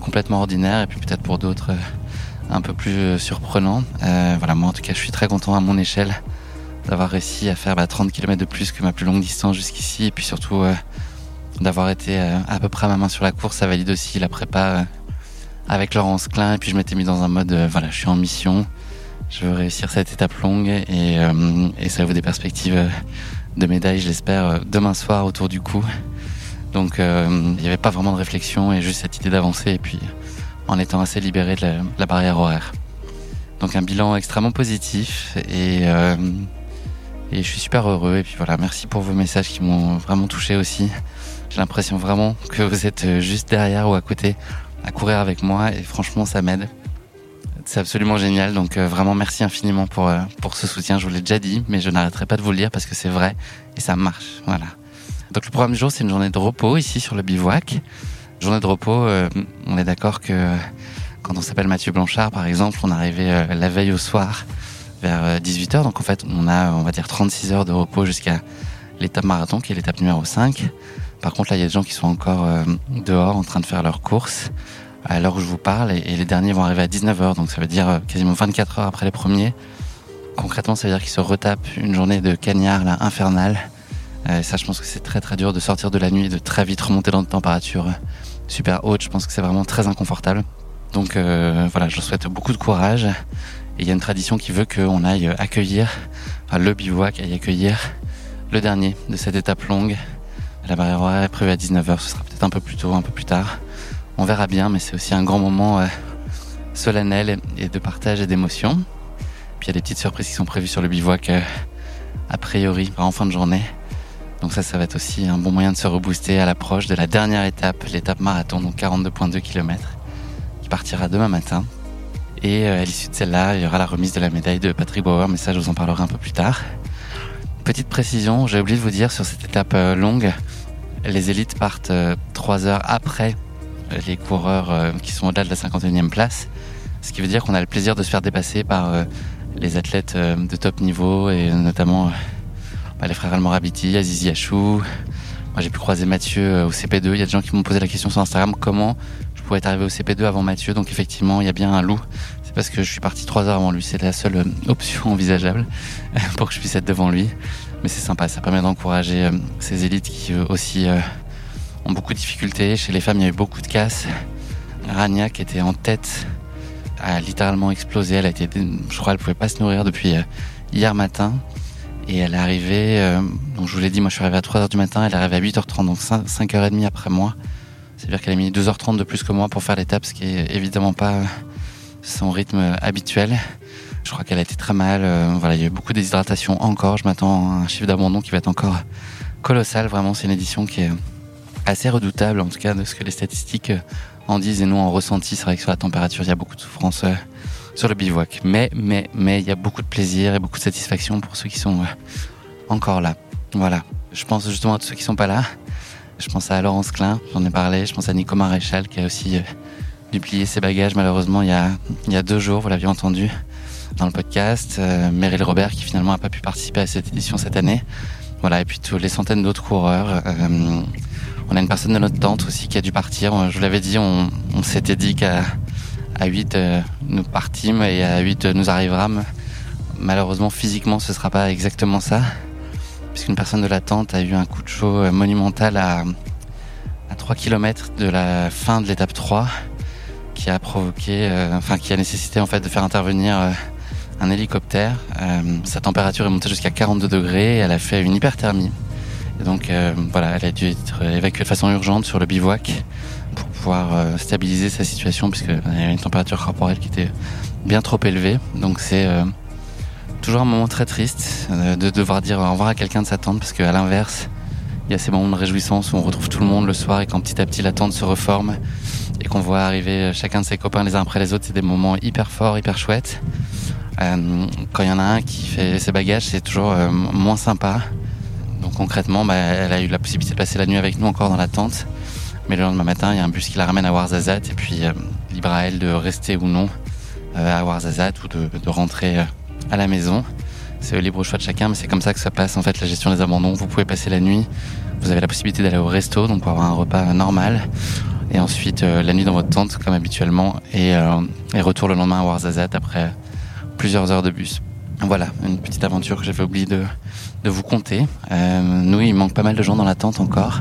complètement ordinaire et puis peut-être pour d'autres un peu plus surprenant. Voilà, moi en tout cas, je suis très content à mon échelle d'avoir réussi à faire bah, 30 km de plus que ma plus longue distance jusqu'ici et puis surtout d'avoir été euh, à peu près à ma main sur la course. Ça valide aussi la prépa euh, avec Laurence Klein et puis je m'étais mis dans un mode euh, voilà, je suis en mission. Je veux réussir cette étape longue et, ça ouvre des perspectives de médaille, je l'espère, demain soir autour du cou. Donc il n'y avait pas vraiment de réflexion et juste cette idée d'avancer et puis en étant assez libéré de la, barrière horaire. Donc un bilan extrêmement positif et je suis super heureux. Et puis voilà, merci pour vos messages qui m'ont vraiment touché aussi. J'ai l'impression vraiment que vous êtes euh, juste derrière ou à côté à courir avec moi et franchement ça m'aide. C'est absolument génial, donc euh, vraiment merci infiniment pour, euh, pour ce soutien. Je vous l'ai déjà dit, mais je n'arrêterai pas de vous le dire parce que c'est vrai et ça marche. Voilà. Donc le programme du jour, c'est une journée de repos ici sur le bivouac. Journée de repos, on est d'accord que quand on s'appelle Mathieu Blanchard, par exemple, on arrivait euh, la veille au soir vers 18h. Donc en fait, on a, on va dire, 36 heures de repos jusqu'à l'étape marathon, qui est l'étape numéro 5. Par contre, là, il y a des gens qui sont encore euh, dehors en train de faire leurs courses à l'heure où je vous parle et, les derniers vont arriver à 19h. Donc ça veut dire euh, quasiment 24 heures après les premiers. Concrètement, ça veut dire qu'ils se retapent une journée de cagnard là, infernale. Euh, ça, je pense que c'est très très dur de sortir de la nuit et de très vite remonter dans une température euh, super haute. Je pense que c'est vraiment très inconfortable. Donc voilà, je leur souhaite beaucoup de courage. Et il y a une tradition qui veut qu'on aille accueillir, le bivouac aille accueillir le dernier de cette étape longue. La barrière horaire est prévue à 19h, ce sera peut-être un peu plus tôt, un peu plus tard. On verra bien, mais c'est aussi un grand moment solennel et de partage et d'émotion. Puis il y a des petites surprises qui sont prévues sur le bivouac euh, a priori en fin de journée. Donc ça, ça va être aussi un bon moyen de se rebooster à l'approche de la dernière étape, l'étape marathon, donc 42,2 km, qui partira demain matin. Et euh, à l'issue de celle-là, il y aura la remise de la médaille de Patrick Bauer, mais ça, je vous en parlerai un peu plus tard. Petite précision, j'ai oublié de vous dire sur cette étape euh, longue, les élites partent euh, trois heures après les coureurs euh, qui sont au-delà de la 51e place. Ce qui veut dire qu'on a le plaisir de se faire dépasser par euh, les athlètes de top niveau et notamment bah, les frères Almorabiti, Azizi Achou. Moi, j'ai pu croiser Mathieu au CP2. Il y a des gens qui m'ont posé la question sur Instagram comment je pouvais être arrivé au CP2 avant Mathieu? Donc effectivement, il y a bien un loup. C'est parce que je suis parti trois heures avant lui. C'est la seule option envisageable pour que je puisse être devant lui. Mais c'est sympa. Ça permet d'encourager euh, ces élites qui eux aussi euh, ont beaucoup de difficultés. Chez les femmes, il y a eu beaucoup de casses. Rania, qui était en tête, a littéralement explosé. Elle a été, je crois, elle pouvait pas se nourrir depuis euh, hier matin. Et elle est arrivée, euh, donc je vous l'ai dit, moi je suis arrivé à 3h du matin, elle est arrivée à 8h30, donc 5, 5h30 après moi. C'est-à-dire qu'elle a mis 2h30 de plus que moi pour faire l'étape, ce qui est évidemment pas euh, son rythme euh, habituel. Je crois qu'elle a été très mal, euh, voilà, il y a eu beaucoup de encore. Je m'attends à un chiffre d'abandon qui va être encore colossal. Vraiment, c'est une édition qui est assez redoutable, en tout cas de ce que les statistiques en disent et nous en ressenti. C'est vrai que sur la température, il y a beaucoup de souffrance euh, sur le bivouac. Mais, mais, mais, il y a beaucoup de plaisir et beaucoup de satisfaction pour ceux qui sont euh, encore là. Voilà. Je pense justement à tous ceux qui sont pas là. Je pense à Laurence Klein, j'en ai parlé. Je pense à Nico Maréchal qui a aussi euh, duplié ses bagages malheureusement il y a, il y a deux jours, vous l'aviez entendu dans le podcast. Euh, Meryl Robert qui finalement n'a pas pu participer à cette édition cette année. Voilà, et puis tous les centaines d'autres coureurs. Euh, on a une personne de notre tente aussi qui a dû partir. Je vous l'avais dit, on, s'était dit qu'à à 8 euh, nous partîmes et à 8 nous arriverâmes. Malheureusement, physiquement, ce sera pas exactement ça. Puisqu'une personne de la tente a eu un coup de chaud monumental à, à 3 km de la fin de l'étape 3 qui a provoqué, enfin qui a nécessité en fait de faire intervenir un hélicoptère. Euh, sa température est montée jusqu'à 42 degrés et elle a fait une hyperthermie. Et donc voilà, elle a dû être évacuée de façon urgente sur le bivouac pour pouvoir stabiliser sa situation puisqu'elle avait une température corporelle qui était bien trop élevée. Donc c'est toujours un moment très triste de devoir dire au revoir à quelqu'un de sa tente parce qu'à l'inverse, il y a ces moments de réjouissance où on retrouve tout le monde le soir et quand petit à petit la tente se reforme et qu'on voit arriver chacun de ses copains les uns après les autres, c'est des moments hyper forts, hyper chouettes. Euh, quand il y en a un qui fait ses bagages, c'est toujours euh, moins sympa. Donc concrètement, bah, elle a eu la possibilité de passer la nuit avec nous encore dans la tente. Mais le lendemain matin, il y a un bus qui la ramène à Warzazat et puis euh, libre à elle de rester ou non à Warzazat ou de, rentrer à la maison. C'est libre choix de chacun, mais c'est comme ça que ça passe en fait la gestion des abandons. Vous pouvez passer la nuit, vous avez la possibilité d'aller au resto, donc pour avoir un repas normal et ensuite la nuit dans votre tente comme habituellement et, et retour le lendemain à Warzazat après plusieurs heures de bus. Voilà, une petite aventure que j'avais oublié de, vous conter. Euh, nous, il manque pas mal de gens dans la tente encore,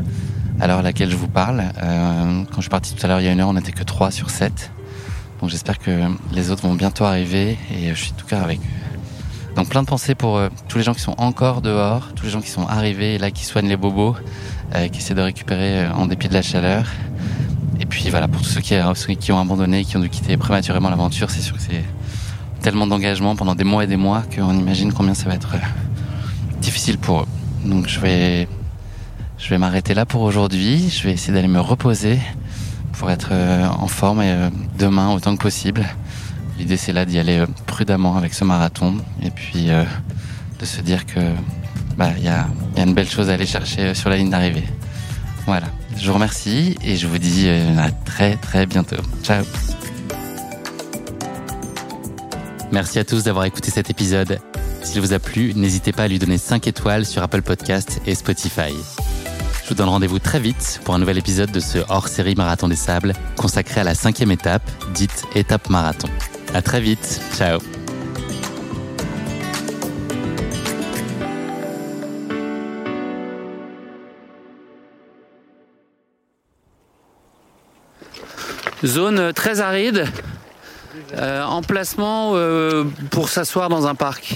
à l'heure à laquelle je vous parle. Euh, quand je suis parti tout à l'heure, il y a une heure, on n'était que 3 sur 7. Donc j'espère que les autres vont bientôt arriver et je suis tout cœur avec eux. Donc plein de pensées pour euh, tous les gens qui sont encore dehors, tous les gens qui sont arrivés et là qui soignent les bobos, qui essaient de récupérer en dépit de la chaleur. Et puis voilà, pour tous ceux qui ont abandonné, qui ont dû quitter prématurément l'aventure, c'est sûr que c'est tellement d'engagement pendant des mois et des mois qu'on imagine combien ça va être euh, difficile pour eux. Donc je vais, je vais m'arrêter là pour aujourd'hui. Je vais essayer d'aller me reposer pour être euh, en forme et euh, demain autant que possible. L'idée c'est là d'y aller prudemment avec ce marathon et puis de se dire que bah il y a, y a une belle chose à aller chercher sur la ligne d'arrivée. Voilà. Je vous remercie et je vous dis à très très bientôt. Ciao. Merci à tous d'avoir écouté cet épisode. S'il vous a plu, n'hésitez pas à lui donner 5 étoiles sur Apple Podcast et Spotify. Je vous donne rendez-vous très vite pour un nouvel épisode de ce hors-série Marathon des Sables consacré à la cinquième étape, dite étape marathon. À très vite. Ciao. Zone très aride, euh, emplacement euh, pour s'asseoir dans un parc.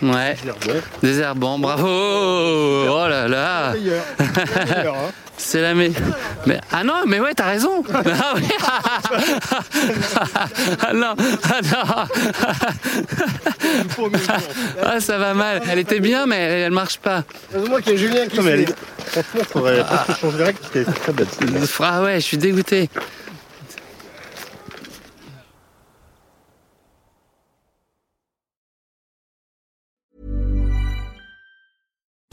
Ouais. Désherbant, bravo. Oh là là. C'est la mais... mais ah non mais ouais t'as raison. Ah, oui. ah non ah non. Ah ça va mal. Elle était bien mais elle, elle marche pas. Heureusement qu'il y a Julien qui. Franchement, faudrait pas que je change direct, c'était très bête. ah ouais je suis dégoûté